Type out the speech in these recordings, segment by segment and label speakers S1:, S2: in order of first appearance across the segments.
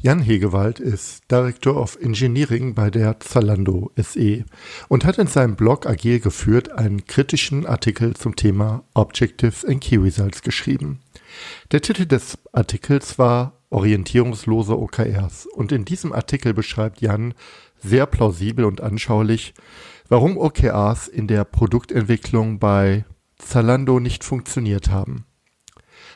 S1: Jan Hegewald ist Director of Engineering bei der Zalando SE und hat in seinem Blog Agil geführt einen kritischen Artikel zum Thema Objectives and Key Results geschrieben. Der Titel des Artikels war Orientierungslose OKRs und in diesem Artikel beschreibt Jan sehr plausibel und anschaulich, warum OKRs in der Produktentwicklung bei Zalando nicht funktioniert haben.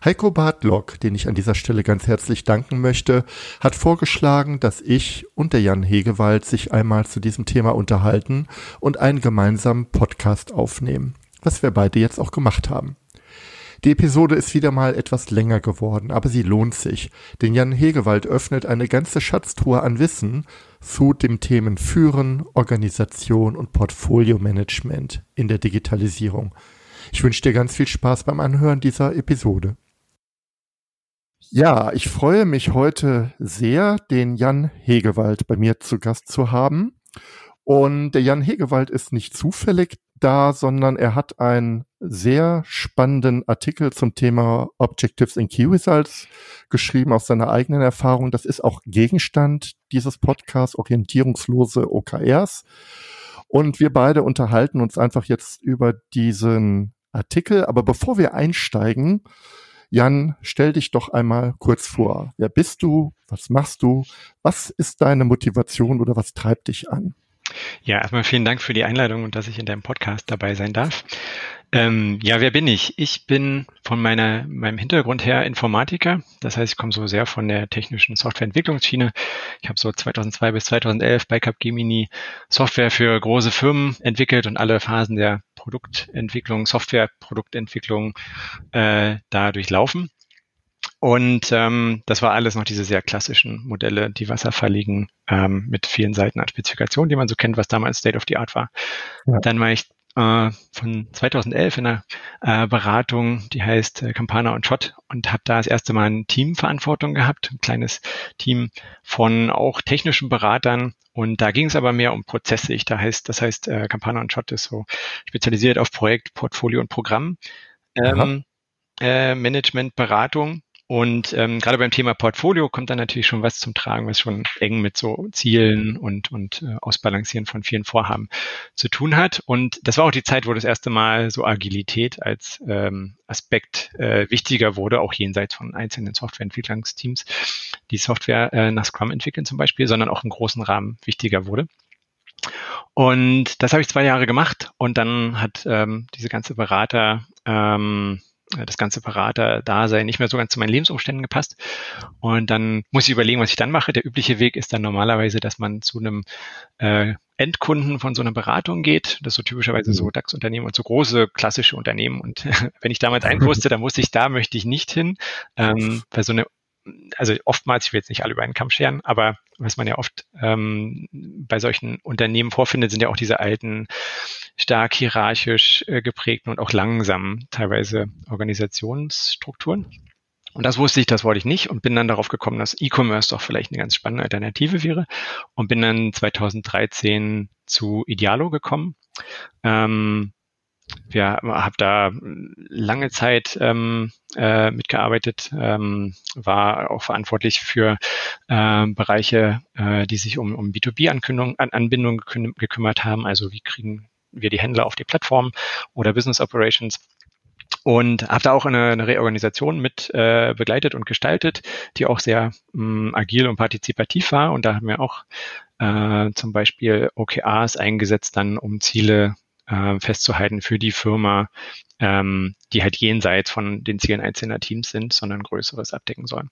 S1: Heiko Bartlock, den ich an dieser Stelle ganz herzlich danken möchte, hat vorgeschlagen, dass ich und der Jan Hegewald sich einmal zu diesem Thema unterhalten und einen gemeinsamen Podcast aufnehmen, was wir beide jetzt auch gemacht haben. Die Episode ist wieder mal etwas länger geworden, aber sie lohnt sich, denn Jan Hegewald öffnet eine ganze Schatztruhe an Wissen zu dem Themen Führen, Organisation und Portfolio-Management in der Digitalisierung. Ich wünsche dir ganz viel Spaß beim Anhören dieser Episode. Ja, ich freue mich heute sehr, den Jan Hegewald bei mir zu Gast zu haben. Und der Jan Hegewald ist nicht zufällig da, sondern er hat einen sehr spannenden Artikel zum Thema Objectives in Key Results geschrieben aus seiner eigenen Erfahrung. Das ist auch Gegenstand dieses Podcasts, orientierungslose OKRs. Und wir beide unterhalten uns einfach jetzt über diesen Artikel. Aber bevor wir einsteigen, Jan, stell dich doch einmal kurz vor. Wer bist du? Was machst du? Was ist deine Motivation oder was treibt dich an?
S2: Ja, erstmal vielen Dank für die Einladung und dass ich in deinem Podcast dabei sein darf. Ähm, ja, wer bin ich? Ich bin von meiner, meinem Hintergrund her Informatiker. Das heißt, ich komme so sehr von der technischen Softwareentwicklungsschiene. Ich habe so 2002 bis 2011 bei Capgemini Software für große Firmen entwickelt und alle Phasen der Produktentwicklung, Softwareproduktentwicklung äh, da durchlaufen. Und ähm, das war alles noch diese sehr klassischen Modelle, die wasserfalligen ähm, mit vielen Seiten an Spezifikationen, die man so kennt, was damals State of the Art war. Ja. Dann war ich äh, von 2011 in einer äh, Beratung, die heißt äh, Campana und Schott und habe da das erste Mal eine Teamverantwortung gehabt, ein kleines Team von auch technischen Beratern. Und da ging es aber mehr um Prozesse. Ich da heißt, das heißt, äh, Campana und Schott ist so spezialisiert auf Projekt, Portfolio und Programm. Ähm, äh, Management, Beratung und ähm, gerade beim Thema Portfolio kommt dann natürlich schon was zum Tragen, was schon eng mit so Zielen und, und äh, Ausbalancieren von vielen Vorhaben zu tun hat. Und das war auch die Zeit, wo das erste Mal so Agilität als ähm, Aspekt äh, wichtiger wurde, auch jenseits von einzelnen Softwareentwicklungsteams, die Software äh, nach Scrum entwickeln zum Beispiel, sondern auch im großen Rahmen wichtiger wurde. Und das habe ich zwei Jahre gemacht und dann hat ähm, diese ganze Berater ähm, äh, das ganze Berater-Dasein nicht mehr so ganz zu meinen Lebensumständen gepasst. Und dann muss ich überlegen, was ich dann mache. Der übliche Weg ist dann normalerweise, dass man zu einem äh, Endkunden von so einer Beratung geht. Das ist so typischerweise so mhm. DAX-Unternehmen und so große klassische Unternehmen. Und wenn ich damals einen wusste, dann wusste ich, da möchte ich nicht hin. Ähm, weil so eine also oftmals, ich will jetzt nicht alle über einen Kamm scheren, aber was man ja oft ähm, bei solchen Unternehmen vorfindet, sind ja auch diese alten, stark hierarchisch äh, geprägten und auch langsamen teilweise Organisationsstrukturen. Und das wusste ich, das wollte ich nicht und bin dann darauf gekommen, dass E-Commerce doch vielleicht eine ganz spannende Alternative wäre und bin dann 2013 zu Idealo gekommen. Ähm, wir habe da lange Zeit ähm, äh, mitgearbeitet, ähm, war auch verantwortlich für äh, Bereiche, äh, die sich um, um B2B-Anbindungen Anbindung gekümmert haben. Also wie kriegen wir die Händler auf die Plattform oder Business Operations und habe da auch eine, eine Reorganisation mit äh, begleitet und gestaltet, die auch sehr mh, mm, agil und partizipativ war. Und da haben wir auch äh, zum Beispiel OKRs eingesetzt, dann um Ziele äh, festzuhalten für die Firma, ähm, die halt jenseits von den Zielen einzelner Teams sind, sondern Größeres abdecken sollen.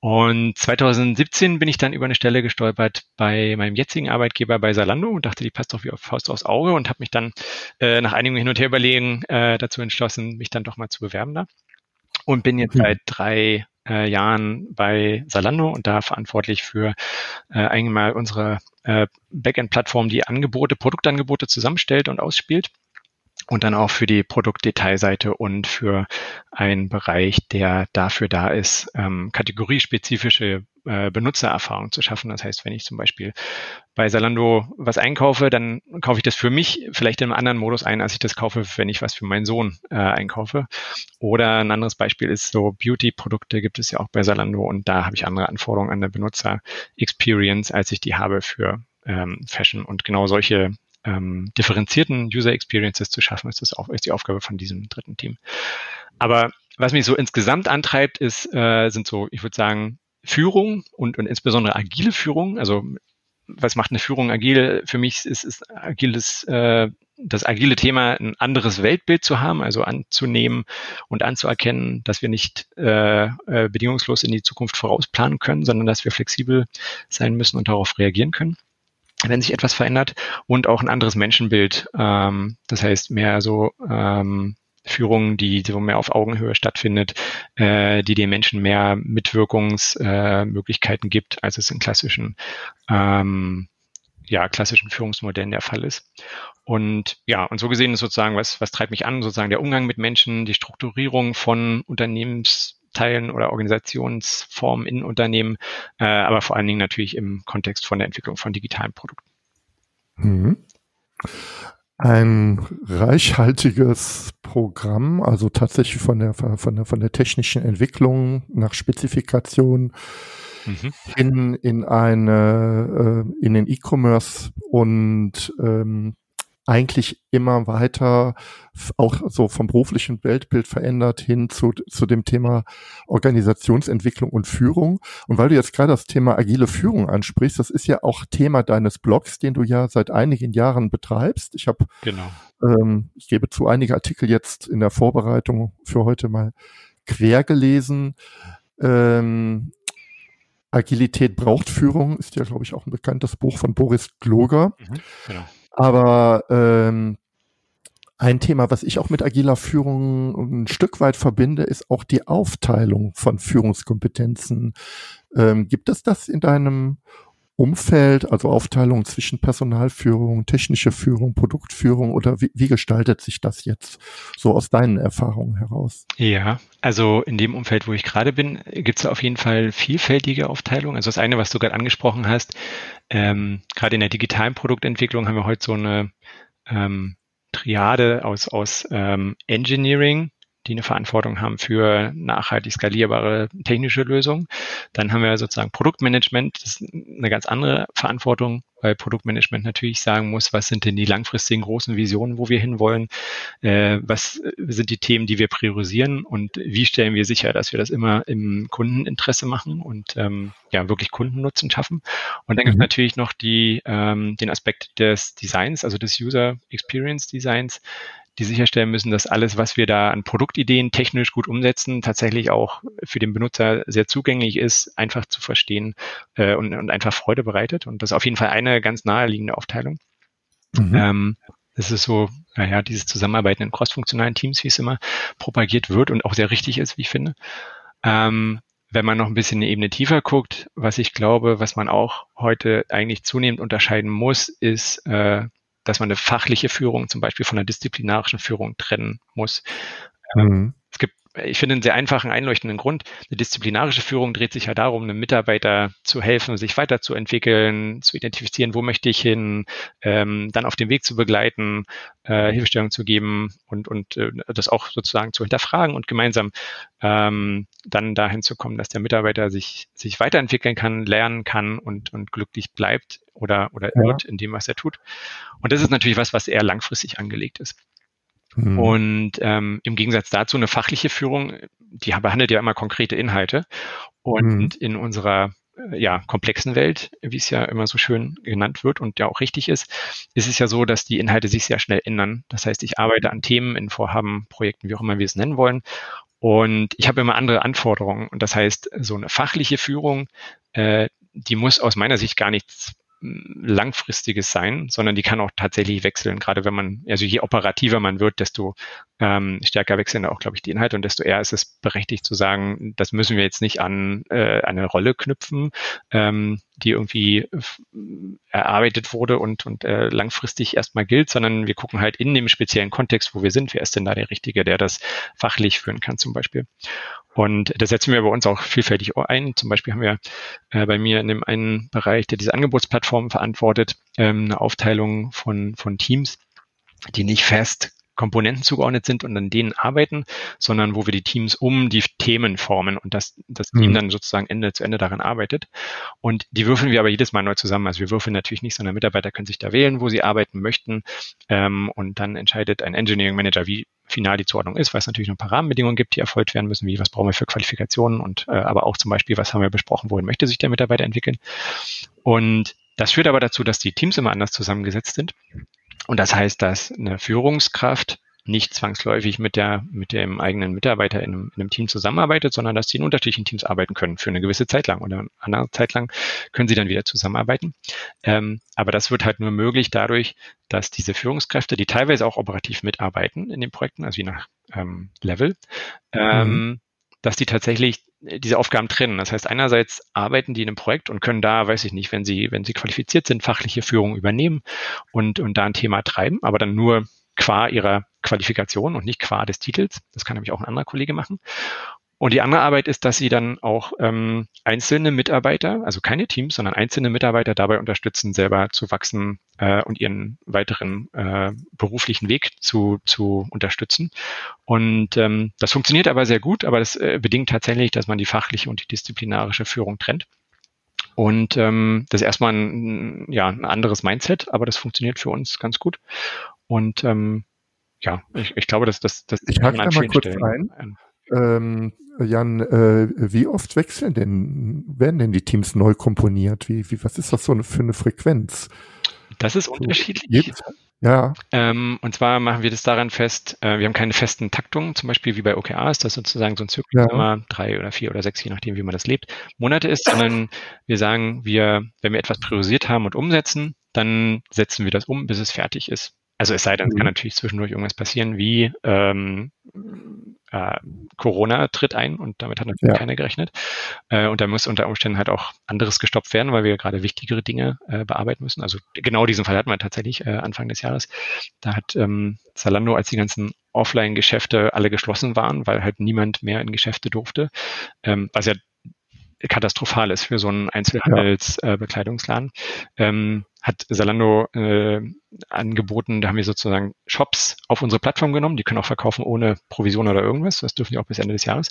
S2: Und 2017 bin ich dann über eine Stelle gestolpert bei meinem jetzigen Arbeitgeber bei Salando und dachte, die passt doch wie auf Faust aufs Auge und habe mich dann äh, nach einigem Hin und Her überlegen äh, dazu entschlossen, mich dann doch mal zu bewerben da. Und bin jetzt mhm. seit drei äh, Jahren bei Salando und da verantwortlich für äh, einmal unsere äh, Backend-Plattform, die Angebote, Produktangebote zusammenstellt und ausspielt und dann auch für die Produktdetailseite und für einen Bereich, der dafür da ist, ähm, kategoriespezifische äh, Benutzererfahrung zu schaffen. Das heißt, wenn ich zum Beispiel bei Salando was einkaufe, dann kaufe ich das für mich vielleicht in einem anderen Modus ein, als ich das kaufe, wenn ich was für meinen Sohn äh, einkaufe. Oder ein anderes Beispiel ist so Beauty-Produkte gibt es ja auch bei Salando und da habe ich andere Anforderungen an der Benutzer-Experience, als ich die habe für ähm, Fashion. Und genau solche ähm, differenzierten User Experiences zu schaffen, ist das auch ist die Aufgabe von diesem dritten Team. Aber was mich so insgesamt antreibt, ist, äh, sind so, ich würde sagen, Führung und, und insbesondere agile Führung. Also was macht eine Führung agil? Für mich ist, ist agiles, äh, das agile Thema ein anderes Weltbild zu haben, also anzunehmen und anzuerkennen, dass wir nicht äh, äh, bedingungslos in die Zukunft vorausplanen können, sondern dass wir flexibel sein müssen und darauf reagieren können wenn sich etwas verändert und auch ein anderes Menschenbild. Ähm, das heißt mehr so ähm, Führung, die so mehr auf Augenhöhe stattfindet, äh, die den Menschen mehr Mitwirkungsmöglichkeiten äh, gibt, als es in klassischen ähm, ja, klassischen Führungsmodellen der Fall ist. Und ja, und so gesehen ist sozusagen, was, was treibt mich an, sozusagen der Umgang mit Menschen, die Strukturierung von Unternehmensteilen oder Organisationsformen in Unternehmen, äh, aber vor allen Dingen natürlich im Kontext von der Entwicklung von digitalen Produkten.
S1: Mhm ein reichhaltiges Programm, also tatsächlich von der, von der, von der technischen Entwicklung nach Spezifikation mhm. hin in eine, äh, in den E-Commerce und ähm, eigentlich immer weiter auch so vom beruflichen Weltbild verändert hin zu, zu dem Thema Organisationsentwicklung und Führung. Und weil du jetzt gerade das Thema agile Führung ansprichst, das ist ja auch Thema deines Blogs, den du ja seit einigen Jahren betreibst. Ich habe, genau. ähm, ich gebe zu, einige Artikel jetzt in der Vorbereitung für heute mal quer gelesen. Ähm, Agilität braucht Führung ist ja, glaube ich, auch ein bekanntes Buch von Boris Gloger. Mhm, genau. Aber ähm, ein Thema, was ich auch mit agiler Führung ein Stück weit verbinde, ist auch die Aufteilung von Führungskompetenzen. Ähm, gibt es das in deinem Umfeld, also Aufteilung zwischen Personalführung, technische Führung, Produktführung oder wie, wie gestaltet sich das jetzt so aus deinen Erfahrungen heraus?
S2: Ja, also in dem Umfeld, wo ich gerade bin, gibt es auf jeden Fall vielfältige Aufteilung. Also das eine, was du gerade angesprochen hast, ähm, gerade in der digitalen Produktentwicklung haben wir heute so eine ähm, Triade aus, aus ähm, Engineering, die eine Verantwortung haben für nachhaltig skalierbare technische Lösungen. Dann haben wir sozusagen Produktmanagement, das ist eine ganz andere Verantwortung, weil Produktmanagement natürlich sagen muss, was sind denn die langfristigen großen Visionen, wo wir hinwollen, äh, was sind die Themen, die wir priorisieren und wie stellen wir sicher, dass wir das immer im Kundeninteresse machen und ähm, ja wirklich Kundennutzen schaffen. Und dann mhm. gibt es natürlich noch die, ähm, den Aspekt des Designs, also des User Experience Designs, die sicherstellen müssen, dass alles, was wir da an Produktideen technisch gut umsetzen, tatsächlich auch für den Benutzer sehr zugänglich ist, einfach zu verstehen äh, und, und einfach Freude bereitet. Und das ist auf jeden Fall eine ganz naheliegende Aufteilung. Mhm. Ähm, das ist so, naja, dieses Zusammenarbeiten in crossfunktionalen Teams, wie es immer propagiert wird und auch sehr richtig ist, wie ich finde. Ähm, wenn man noch ein bisschen eine Ebene tiefer guckt, was ich glaube, was man auch heute eigentlich zunehmend unterscheiden muss, ist äh, dass man eine fachliche Führung zum Beispiel von einer disziplinarischen Führung trennen muss. Mhm. Gibt ich finde einen sehr einfachen, einleuchtenden Grund. Eine disziplinarische Führung dreht sich ja darum, einem Mitarbeiter zu helfen, sich weiterzuentwickeln, zu identifizieren, wo möchte ich hin, ähm, dann auf dem Weg zu begleiten, äh, Hilfestellung zu geben und, und äh, das auch sozusagen zu hinterfragen und gemeinsam ähm, dann dahin zu kommen, dass der Mitarbeiter sich, sich weiterentwickeln kann, lernen kann und, und glücklich bleibt oder, oder ja. wird in dem, was er tut. Und das ist natürlich was, was eher langfristig angelegt ist. Mhm. Und ähm, im Gegensatz dazu eine fachliche Führung, die behandelt ja immer konkrete Inhalte. Und mhm. in unserer äh, ja, komplexen Welt, wie es ja immer so schön genannt wird und ja auch richtig ist, ist es ja so, dass die Inhalte sich sehr schnell ändern. Das heißt, ich arbeite an Themen, in Vorhaben, Projekten, wie auch immer wir es nennen wollen. Und ich habe immer andere Anforderungen. Und das heißt, so eine fachliche Führung, äh, die muss aus meiner Sicht gar nichts langfristiges sein, sondern die kann auch tatsächlich wechseln. Gerade wenn man, also je operativer man wird, desto ähm, stärker wechseln auch, glaube ich, die Inhalte und desto eher ist es berechtigt zu sagen, das müssen wir jetzt nicht an äh, eine Rolle knüpfen, ähm, die irgendwie erarbeitet wurde und, und äh, langfristig erstmal gilt, sondern wir gucken halt in dem speziellen Kontext, wo wir sind, wer ist denn da der Richtige, der das fachlich führen kann zum Beispiel. Und das setzen wir bei uns auch vielfältig ein. Zum Beispiel haben wir äh, bei mir in dem einen Bereich, der diese Angebotsplattform verantwortet, ähm, eine Aufteilung von, von Teams, die nicht fest Komponenten zugeordnet sind und an denen arbeiten, sondern wo wir die Teams um die Themen formen und das, das Team mhm. dann sozusagen Ende zu Ende daran arbeitet. Und die würfeln wir aber jedes Mal neu zusammen. Also wir würfeln natürlich nicht, sondern Mitarbeiter können sich da wählen, wo sie arbeiten möchten. Ähm, und dann entscheidet ein Engineering Manager, wie final die Zuordnung ist, weil es natürlich noch ein paar Rahmenbedingungen gibt, die erfolgt werden müssen, wie was brauchen wir für Qualifikationen und äh, aber auch zum Beispiel, was haben wir besprochen, wohin möchte sich der Mitarbeiter entwickeln. Und das führt aber dazu, dass die Teams immer anders zusammengesetzt sind. Und das heißt, dass eine Führungskraft nicht zwangsläufig mit der, mit dem eigenen Mitarbeiter in einem, in einem, Team zusammenarbeitet, sondern dass sie in unterschiedlichen Teams arbeiten können für eine gewisse Zeit lang oder eine andere Zeit lang können sie dann wieder zusammenarbeiten. Ähm, aber das wird halt nur möglich dadurch, dass diese Führungskräfte, die teilweise auch operativ mitarbeiten in den Projekten, also je nach ähm, Level, ähm, mhm. dass die tatsächlich diese Aufgaben trennen. Das heißt, einerseits arbeiten die in einem Projekt und können da, weiß ich nicht, wenn sie, wenn sie qualifiziert sind, fachliche Führung übernehmen und, und da ein Thema treiben, aber dann nur qua ihrer Qualifikation und nicht qua des Titels. Das kann nämlich auch ein anderer Kollege machen. Und die andere Arbeit ist, dass sie dann auch ähm, einzelne Mitarbeiter, also keine Teams, sondern einzelne Mitarbeiter dabei unterstützen, selber zu wachsen äh, und ihren weiteren äh, beruflichen Weg zu, zu unterstützen. Und ähm, das funktioniert aber sehr gut, aber das äh, bedingt tatsächlich, dass man die fachliche und die disziplinarische Führung trennt. Und ähm, das ist erstmal ein, ja, ein anderes Mindset, aber das funktioniert für uns ganz gut. Und ähm, ja, ich, ich glaube, dass das,
S1: ich hake da mal kurz Stellen, ein. Ähm, Jan, äh, wie oft wechseln denn, werden denn die Teams neu komponiert? Wie, wie, was ist das so eine, für eine Frequenz?
S2: Das ist unterschiedlich.
S1: Ja.
S2: Ähm, und zwar machen wir das daran fest, äh, wir haben keine festen Taktungen, zum Beispiel wie bei OKR ist das sozusagen so ein Zyklus ja. immer drei oder vier oder sechs, je nachdem, wie man das lebt, Monate ist, sondern wir sagen, wir, wenn wir etwas priorisiert haben und umsetzen, dann setzen wir das um, bis es fertig ist. Also es sei denn, es kann mhm. natürlich zwischendurch irgendwas passieren, wie ähm, äh, Corona tritt ein und damit hat natürlich ja. keiner gerechnet. Äh, und da muss unter Umständen halt auch anderes gestoppt werden, weil wir gerade wichtigere Dinge äh, bearbeiten müssen. Also genau diesen Fall hatten wir tatsächlich äh, Anfang des Jahres. Da hat ähm, Zalando, als die ganzen Offline-Geschäfte alle geschlossen waren, weil halt niemand mehr in Geschäfte durfte, ähm, was ja katastrophal ist für so einen Einzelhandelsbekleidungsladen. Ja. Äh, ähm, hat Salando äh, angeboten, da haben wir sozusagen Shops auf unsere Plattform genommen, die können auch verkaufen ohne Provision oder irgendwas, das dürfen die auch bis Ende des Jahres.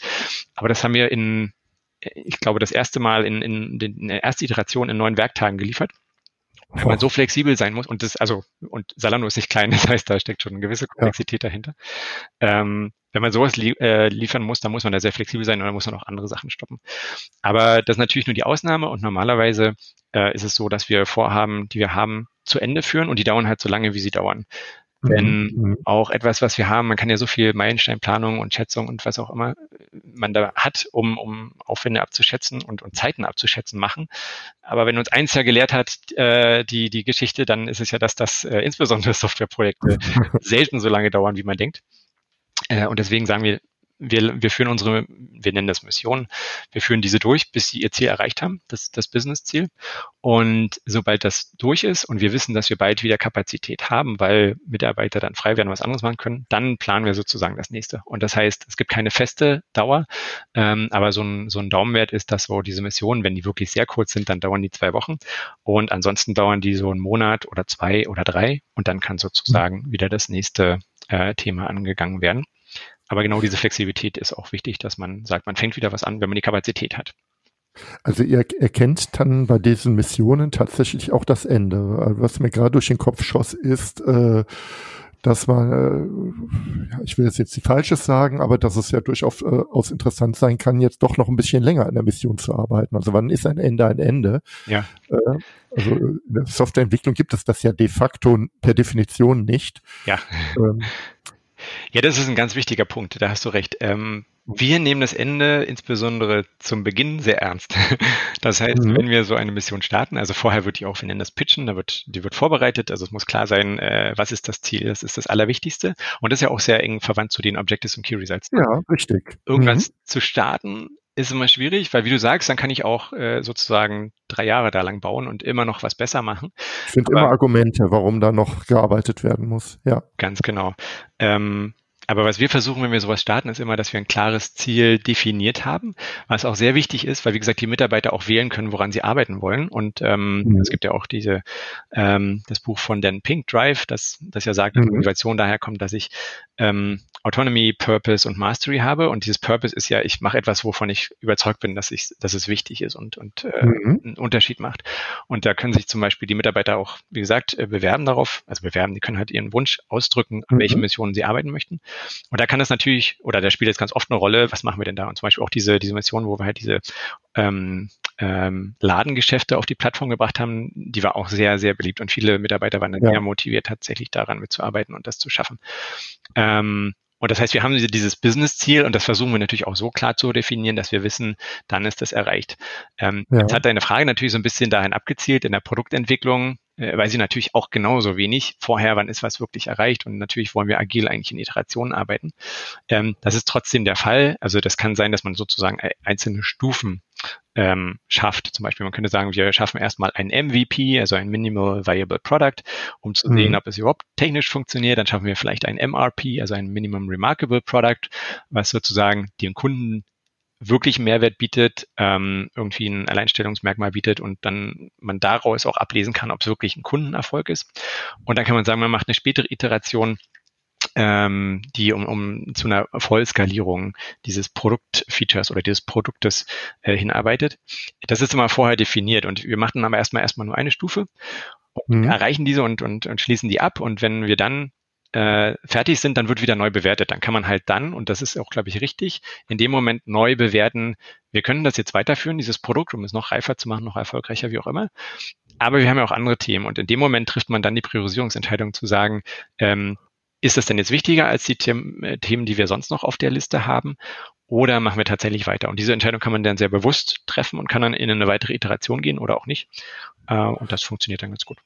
S2: Aber das haben wir in, ich glaube, das erste Mal in, in, in der ersten Iteration in neun Werktagen geliefert wenn man so flexibel sein muss und das, also, und Salando ist nicht klein, das heißt, da steckt schon eine gewisse Komplexität ja. dahinter. Ähm, wenn man sowas li äh, liefern muss, dann muss man da sehr flexibel sein und dann muss man auch andere Sachen stoppen. Aber das ist natürlich nur die Ausnahme und normalerweise äh, ist es so, dass wir Vorhaben, die wir haben, zu Ende führen und die dauern halt so lange, wie sie dauern. Denn mhm. mhm. auch etwas, was wir haben, man kann ja so viel Meilensteinplanung und Schätzung und was auch immer man da hat, um, um Aufwände abzuschätzen und, und Zeiten abzuschätzen, machen. Aber wenn uns eins ja gelehrt hat, äh, die, die Geschichte, dann ist es ja, dass das äh, insbesondere Softwareprojekte selten so lange dauern, wie man denkt. Äh, und deswegen sagen wir, wir, wir führen unsere, wir nennen das Mission, wir führen diese durch, bis sie ihr Ziel erreicht haben, das, das Business-Ziel. Und sobald das durch ist und wir wissen, dass wir bald wieder Kapazität haben, weil Mitarbeiter dann frei werden, was anderes machen können, dann planen wir sozusagen das nächste. Und das heißt, es gibt keine feste Dauer, ähm, aber so ein, so ein Daumenwert ist, dass so diese Missionen, wenn die wirklich sehr kurz sind, dann dauern die zwei Wochen. Und ansonsten dauern die so einen Monat oder zwei oder drei und dann kann sozusagen wieder das nächste äh, Thema angegangen werden. Aber genau diese Flexibilität ist auch wichtig, dass man sagt, man fängt wieder was an, wenn man die Kapazität hat.
S1: Also ihr erkennt dann bei diesen Missionen tatsächlich auch das Ende. Also was mir gerade durch den Kopf schoss, ist, äh, dass man, äh, ja, ich will jetzt jetzt nicht Falsches sagen, aber dass es ja durchaus äh, aus interessant sein kann, jetzt doch noch ein bisschen länger in der Mission zu arbeiten. Also wann ist ein Ende ein Ende?
S2: Ja.
S1: Äh, also in der Softwareentwicklung gibt es das ja de facto per Definition nicht.
S2: Ja. Ähm, Ja, das ist ein ganz wichtiger Punkt. Da hast du recht. Ähm, wir nehmen das Ende insbesondere zum Beginn sehr ernst. Das heißt, mhm. wenn wir so eine Mission starten, also vorher wird die auch, wir nennen das Pitchen, da wird, die wird vorbereitet, also es muss klar sein, äh, was ist das Ziel, das ist das Allerwichtigste. Und das ist ja auch sehr eng verwandt zu den Objectives und Key Results.
S1: Ja, richtig.
S2: Irgendwas mhm. zu starten ist immer schwierig, weil wie du sagst, dann kann ich auch äh, sozusagen drei Jahre da lang bauen und immer noch was besser machen.
S1: Ich finde immer Argumente, warum da noch gearbeitet werden muss. Ja.
S2: Ganz genau. Ähm, aber was wir versuchen, wenn wir sowas starten, ist immer, dass wir ein klares Ziel definiert haben, was auch sehr wichtig ist, weil wie gesagt, die Mitarbeiter auch wählen können, woran sie arbeiten wollen. Und ähm, mhm. es gibt ja auch diese ähm, das Buch von Dan Pink Drive, das, das ja sagt, dass mhm. Motivation daher kommt, dass ich ähm, Autonomy, Purpose und Mastery habe. Und dieses Purpose ist ja, ich mache etwas, wovon ich überzeugt bin, dass ich, dass es wichtig ist und, und äh, mhm. einen Unterschied macht. Und da können sich zum Beispiel die Mitarbeiter auch, wie gesagt, äh, bewerben darauf, also bewerben, die können halt ihren Wunsch ausdrücken, an mhm. welchen Missionen sie arbeiten möchten. Und da kann das natürlich, oder da spielt jetzt ganz oft eine Rolle, was machen wir denn da? Und zum Beispiel auch diese, diese Mission, wo wir halt diese ähm, ähm, Ladengeschäfte auf die Plattform gebracht haben, die war auch sehr, sehr beliebt und viele Mitarbeiter waren dann ja. sehr motiviert, tatsächlich daran mitzuarbeiten und das zu schaffen. Ähm, und das heißt, wir haben dieses Business-Ziel und das versuchen wir natürlich auch so klar zu definieren, dass wir wissen, dann ist das erreicht. Ähm, ja. Jetzt hat deine Frage natürlich so ein bisschen dahin abgezielt in der Produktentwicklung äh, weiß ich natürlich auch genauso wenig vorher, wann ist was wirklich erreicht. Und natürlich wollen wir agil eigentlich in Iterationen arbeiten. Ähm, das ist trotzdem der Fall. Also das kann sein, dass man sozusagen einzelne Stufen ähm, schafft. Zum Beispiel, man könnte sagen, wir schaffen erstmal ein MVP, also ein Minimal Viable Product, um zu mhm. sehen, ob es überhaupt technisch funktioniert. Dann schaffen wir vielleicht ein MRP, also ein Minimum Remarkable Product, was sozusagen den Kunden wirklich Mehrwert bietet, ähm, irgendwie ein Alleinstellungsmerkmal bietet und dann man daraus auch ablesen kann, ob es wirklich ein Kundenerfolg ist. Und dann kann man sagen, man macht eine spätere Iteration, ähm, die um, um zu einer Vollskalierung dieses Produktfeatures oder dieses Produktes äh, hinarbeitet. Das ist immer vorher definiert und wir machen aber erstmal erstmal nur eine Stufe mhm. erreichen diese und, und, und schließen die ab. Und wenn wir dann äh, fertig sind, dann wird wieder neu bewertet. Dann kann man halt dann, und das ist auch, glaube ich, richtig, in dem Moment neu bewerten, wir können das jetzt weiterführen, dieses Produkt, um es noch reifer zu machen, noch erfolgreicher, wie auch immer. Aber wir haben ja auch andere Themen. Und in dem Moment trifft man dann die Priorisierungsentscheidung zu sagen, ähm, ist das denn jetzt wichtiger als die äh, Themen, die wir sonst noch auf der Liste haben? Oder machen wir tatsächlich weiter? Und diese Entscheidung kann man dann sehr bewusst treffen und kann dann in eine weitere Iteration gehen oder auch nicht. Äh, und das funktioniert dann ganz gut.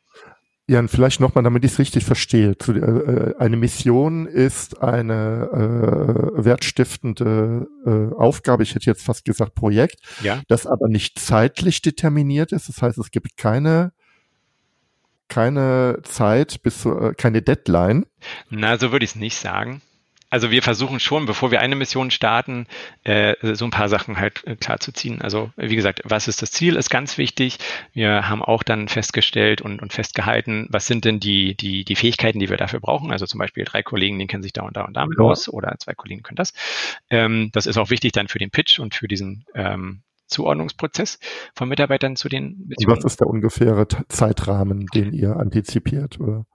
S1: Jan, vielleicht nochmal, damit ich es richtig verstehe. Äh, äh, eine Mission ist eine äh, wertstiftende äh, Aufgabe, ich hätte jetzt fast gesagt Projekt, ja. das aber nicht zeitlich determiniert ist. Das heißt, es gibt keine keine Zeit bis zu, äh, keine Deadline.
S2: Na, so würde ich es nicht sagen also wir versuchen schon, bevor wir eine Mission starten, äh, so ein paar Sachen halt äh, klar zu ziehen. Also wie gesagt, was ist das Ziel, ist ganz wichtig. Wir haben auch dann festgestellt und, und festgehalten, was sind denn die, die, die Fähigkeiten, die wir dafür brauchen. Also zum Beispiel drei Kollegen, die kennen sich da und da und damit ja. aus oder zwei Kollegen können das. Ähm, das ist auch wichtig dann für den Pitch und für diesen ähm, Zuordnungsprozess von Mitarbeitern zu den
S1: Missionen. Was ist der ungefähre Zeitrahmen, den ihr antizipiert? Oder?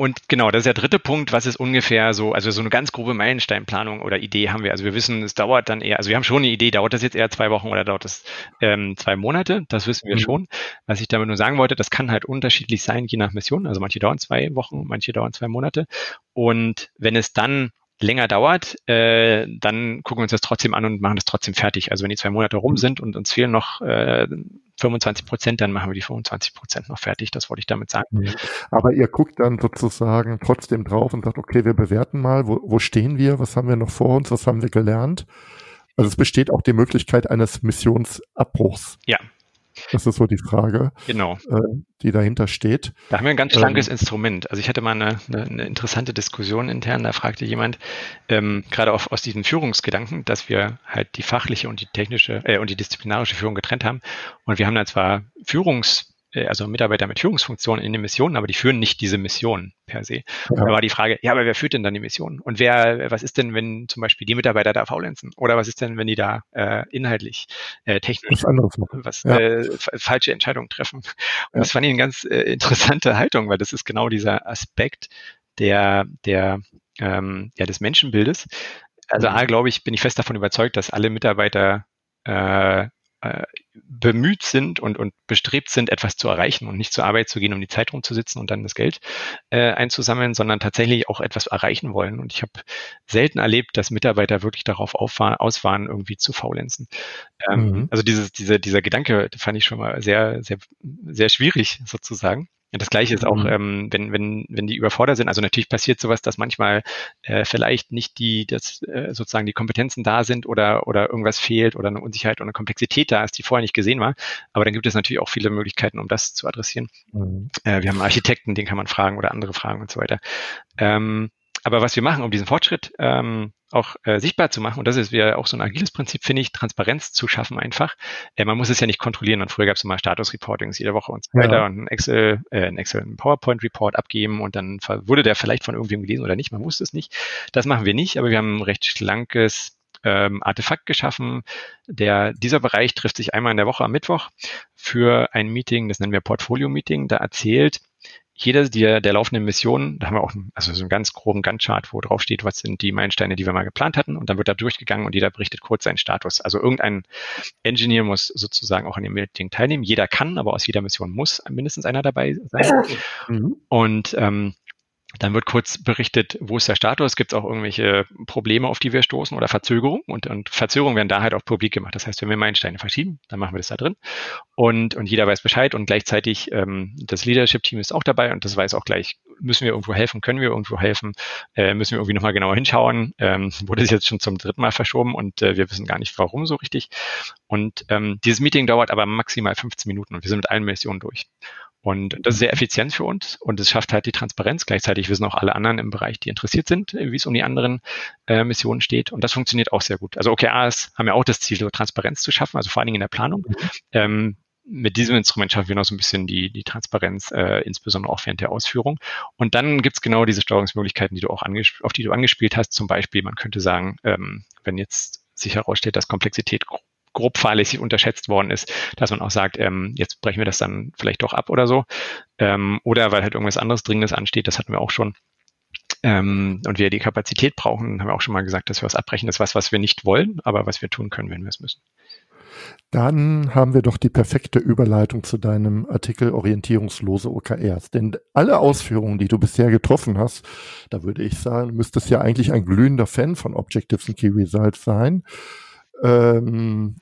S2: Und genau, das ist der dritte Punkt, was ist ungefähr so, also so eine ganz grobe Meilensteinplanung oder Idee haben wir. Also wir wissen, es dauert dann eher, also wir haben schon eine Idee, dauert das jetzt eher zwei Wochen oder dauert das ähm, zwei Monate, das wissen wir mhm. schon. Was ich damit nur sagen wollte, das kann halt unterschiedlich sein, je nach Mission. Also manche dauern zwei Wochen, manche dauern zwei Monate. Und wenn es dann länger dauert, äh, dann gucken wir uns das trotzdem an und machen das trotzdem fertig. Also wenn die zwei Monate rum sind und uns fehlen noch äh, 25 Prozent, dann machen wir die 25 Prozent noch fertig. Das wollte ich damit sagen. Mhm.
S1: Aber ihr guckt dann sozusagen trotzdem drauf und sagt, okay, wir bewerten mal, wo, wo stehen wir, was haben wir noch vor uns, was haben wir gelernt. Also es besteht auch die Möglichkeit eines Missionsabbruchs.
S2: Ja,
S1: das ist so die Frage,
S2: genau.
S1: äh, die dahinter steht.
S2: Da haben wir ein ganz schlankes ähm, Instrument. Also ich hatte mal eine, eine, eine, interessante Diskussion intern, da fragte jemand, ähm, gerade auf, aus diesem Führungsgedanken, dass wir halt die fachliche und die technische äh, und die disziplinarische Führung getrennt haben. Und wir haben dann zwar Führungs also Mitarbeiter mit Führungsfunktionen in den Missionen, aber die führen nicht diese Mission per se. Ja. Da war die Frage, ja, aber wer führt denn dann die Mission? Und wer, was ist denn, wenn zum Beispiel die Mitarbeiter da faulenzen? Oder was ist denn, wenn die da äh, inhaltlich, äh, technisch was ja. äh, falsche Entscheidungen treffen? Und ja. das fand ich eine ganz äh, interessante Haltung, weil das ist genau dieser Aspekt der, der ähm, ja, des Menschenbildes. Also mhm. A, glaube ich, bin ich fest davon überzeugt, dass alle Mitarbeiter äh, äh, bemüht sind und, und bestrebt sind, etwas zu erreichen und nicht zur Arbeit zu gehen, um die Zeit rumzusitzen und dann das Geld äh, einzusammeln, sondern tatsächlich auch etwas erreichen wollen. Und ich habe selten erlebt, dass Mitarbeiter wirklich darauf aus waren, irgendwie zu faulenzen. Ähm, mhm. Also dieses, dieser, dieser Gedanke fand ich schon mal sehr, sehr, sehr schwierig sozusagen. Ja, das gleiche ist auch, mhm. ähm, wenn, wenn, wenn die überfordert sind. Also natürlich passiert sowas, dass manchmal äh, vielleicht nicht die, das, äh, sozusagen die Kompetenzen da sind oder, oder irgendwas fehlt oder eine Unsicherheit oder eine Komplexität da ist, die vorher nicht gesehen war. Aber dann gibt es natürlich auch viele Möglichkeiten, um das zu adressieren. Mhm. Äh, wir haben Architekten, den kann man fragen oder andere fragen und so weiter. Ähm, aber was wir machen, um diesen Fortschritt ähm, auch äh, sichtbar zu machen, und das ist wieder auch so ein agiles Prinzip, finde ich, Transparenz zu schaffen einfach. Äh, man muss es ja nicht kontrollieren. Und früher gab es immer Status-Reportings jede Woche und so weiter ja. und ein Excel, äh, ein Excel, ein PowerPoint-Report abgeben und dann wurde der vielleicht von irgendwem gelesen oder nicht. Man wusste es nicht. Das machen wir nicht, aber wir haben ein recht schlankes ähm, Artefakt geschaffen. Der, dieser Bereich trifft sich einmal in der Woche am Mittwoch für ein Meeting, das nennen wir Portfolio-Meeting. Da erzählt jeder der, der laufenden Missionen, da haben wir auch also so einen ganz groben Gantt-Chart, wo drauf steht, was sind die Meilensteine, die wir mal geplant hatten. Und dann wird da durchgegangen und jeder berichtet kurz seinen Status. Also irgendein Engineer muss sozusagen auch an dem Meeting teilnehmen. Jeder kann, aber aus jeder Mission muss mindestens einer dabei sein. Mhm. Und ähm, dann wird kurz berichtet, wo ist der Status, gibt es auch irgendwelche Probleme, auf die wir stoßen oder Verzögerungen und, und Verzögerungen werden da halt auch publik gemacht. Das heißt, wenn wir Meilensteine verschieben, dann machen wir das da drin und, und jeder weiß Bescheid und gleichzeitig ähm, das Leadership-Team ist auch dabei und das weiß auch gleich, müssen wir irgendwo helfen, können wir irgendwo helfen, äh, müssen wir irgendwie nochmal genauer hinschauen, ähm, wurde es jetzt schon zum dritten Mal verschoben und äh, wir wissen gar nicht, warum so richtig. Und ähm, dieses Meeting dauert aber maximal 15 Minuten und wir sind mit allen Missionen durch. Und das ist sehr effizient für uns und es schafft halt die Transparenz. Gleichzeitig wissen auch alle anderen im Bereich, die interessiert sind, wie es um die anderen äh, Missionen steht. Und das funktioniert auch sehr gut. Also OKRs haben ja auch das Ziel, so Transparenz zu schaffen, also vor allen Dingen in der Planung. Mhm. Ähm, mit diesem Instrument schaffen wir noch so ein bisschen die, die Transparenz, äh, insbesondere auch während der Ausführung. Und dann gibt's genau diese Steuerungsmöglichkeiten, die du auch auf die du angespielt hast. Zum Beispiel, man könnte sagen, ähm, wenn jetzt sich herausstellt, dass Komplexität grob fahrlässig unterschätzt worden ist, dass man auch sagt, ähm, jetzt brechen wir das dann vielleicht doch ab oder so. Ähm, oder weil halt irgendwas anderes Dringendes ansteht, das hatten wir auch schon. Ähm, und wir die Kapazität brauchen, haben wir auch schon mal gesagt, dass wir was abbrechen. Das ist was, was wir nicht wollen, aber was wir tun können, wenn wir es müssen.
S1: Dann haben wir doch die perfekte Überleitung zu deinem Artikel Orientierungslose OKRs. Denn alle Ausführungen, die du bisher getroffen hast, da würde ich sagen, müsstest ja eigentlich ein glühender Fan von Objectives and Key Results sein ähm,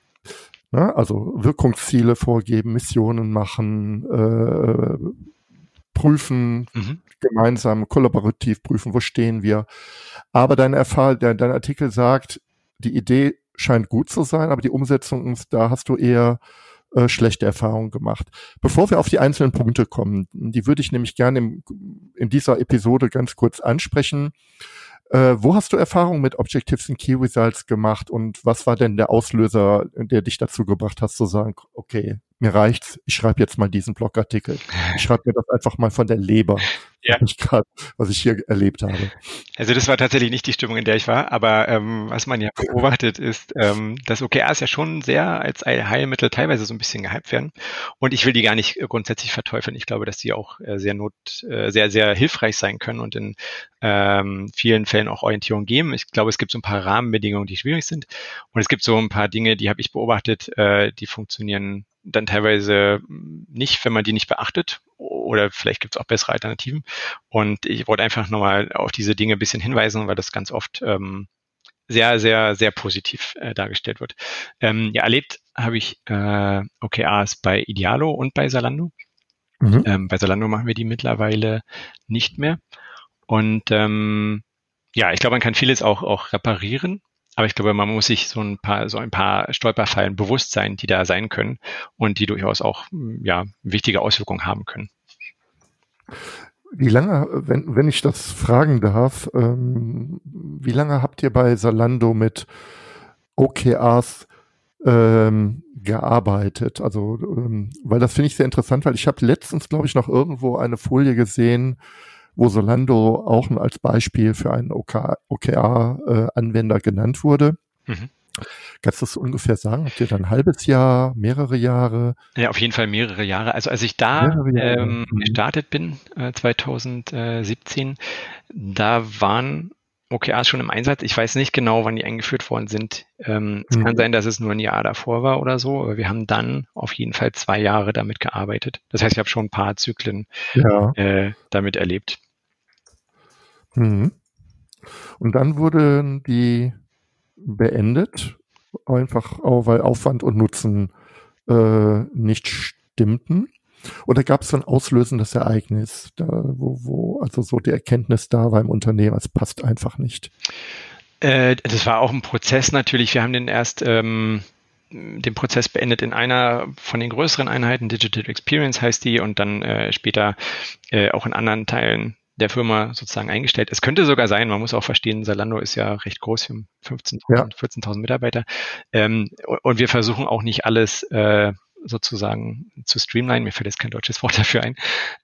S1: na, also Wirkungsziele vorgeben, Missionen machen, äh, prüfen, mhm. gemeinsam, kollaborativ prüfen, wo stehen wir. Aber dein, Erfahrung, dein, dein Artikel sagt, die Idee scheint gut zu sein, aber die Umsetzung, da hast du eher äh, schlechte Erfahrungen gemacht. Bevor wir auf die einzelnen Punkte kommen, die würde ich nämlich gerne im, in dieser Episode ganz kurz ansprechen. Äh, wo hast du Erfahrung mit Objectives and Key Results gemacht und was war denn der Auslöser, der dich dazu gebracht hat zu sagen, okay, mir reicht's, ich schreibe jetzt mal diesen Blogartikel. Ich schreibe mir das einfach mal von der Leber, ja. was, ich grad, was ich hier erlebt habe.
S2: Also das war tatsächlich nicht die Stimmung, in der ich war, aber ähm, was man ja beobachtet ist, ähm, dass OKRs ja schon sehr als Heilmittel teilweise so ein bisschen gehypt werden. Und ich will die gar nicht grundsätzlich verteufeln. Ich glaube, dass die auch äh, sehr not, äh, sehr, sehr hilfreich sein können und in ähm, vielen Fällen auch Orientierung geben. Ich glaube, es gibt so ein paar Rahmenbedingungen, die schwierig sind. Und es gibt so ein paar Dinge, die habe ich beobachtet, äh, die funktionieren dann teilweise nicht, wenn man die nicht beachtet. Oder vielleicht gibt es auch bessere Alternativen. Und ich wollte einfach nochmal auf diese Dinge ein bisschen hinweisen, weil das ganz oft ähm, sehr, sehr, sehr positiv äh, dargestellt wird. Ähm, ja, erlebt habe ich äh, OKRs bei Idealo und bei Salando. Mhm. Ähm, bei Salando machen wir die mittlerweile nicht mehr. Und ähm, ja, ich glaube, man kann vieles auch, auch reparieren. Aber ich glaube, man muss sich so ein paar, so ein paar Stolperfallen bewusst sein, die da sein können und die durchaus auch, ja, wichtige Auswirkungen haben können.
S1: Wie lange, wenn, wenn ich das fragen darf, ähm, wie lange habt ihr bei Salando mit OKRs ähm, gearbeitet? Also, ähm, weil das finde ich sehr interessant, weil ich habe letztens, glaube ich, noch irgendwo eine Folie gesehen, wo Solando auch als Beispiel für einen OKR-Anwender äh, genannt wurde. Mhm. Kannst du das ungefähr sagen? Habt ihr dann ein halbes Jahr, mehrere Jahre?
S2: Ja, auf jeden Fall mehrere Jahre. Also als ich da ähm, mhm. gestartet bin, äh, 2017, da waren OKRs schon im Einsatz. Ich weiß nicht genau, wann die eingeführt worden sind. Ähm, es mhm. kann sein, dass es nur ein Jahr davor war oder so, aber wir haben dann auf jeden Fall zwei Jahre damit gearbeitet. Das heißt, ich habe schon ein paar Zyklen ja. äh, damit erlebt.
S1: Mhm. Und dann wurden die beendet, einfach auch, weil Aufwand und Nutzen äh, nicht stimmten. Oder gab es so ein auslösendes Ereignis, da, wo, wo also so die Erkenntnis da war im Unternehmen, es passt einfach nicht?
S2: Äh, das war auch ein Prozess natürlich. Wir haben den erst ähm, den Prozess beendet in einer von den größeren Einheiten, Digital Experience heißt die, und dann äh, später äh, auch in anderen Teilen der Firma sozusagen eingestellt. Es könnte sogar sein, man muss auch verstehen, Salando ist ja recht groß, wir haben 15.000, ja. 14.000 Mitarbeiter. Ähm, und wir versuchen auch nicht alles äh, sozusagen zu streamline. Mir fällt jetzt kein deutsches Wort dafür ein.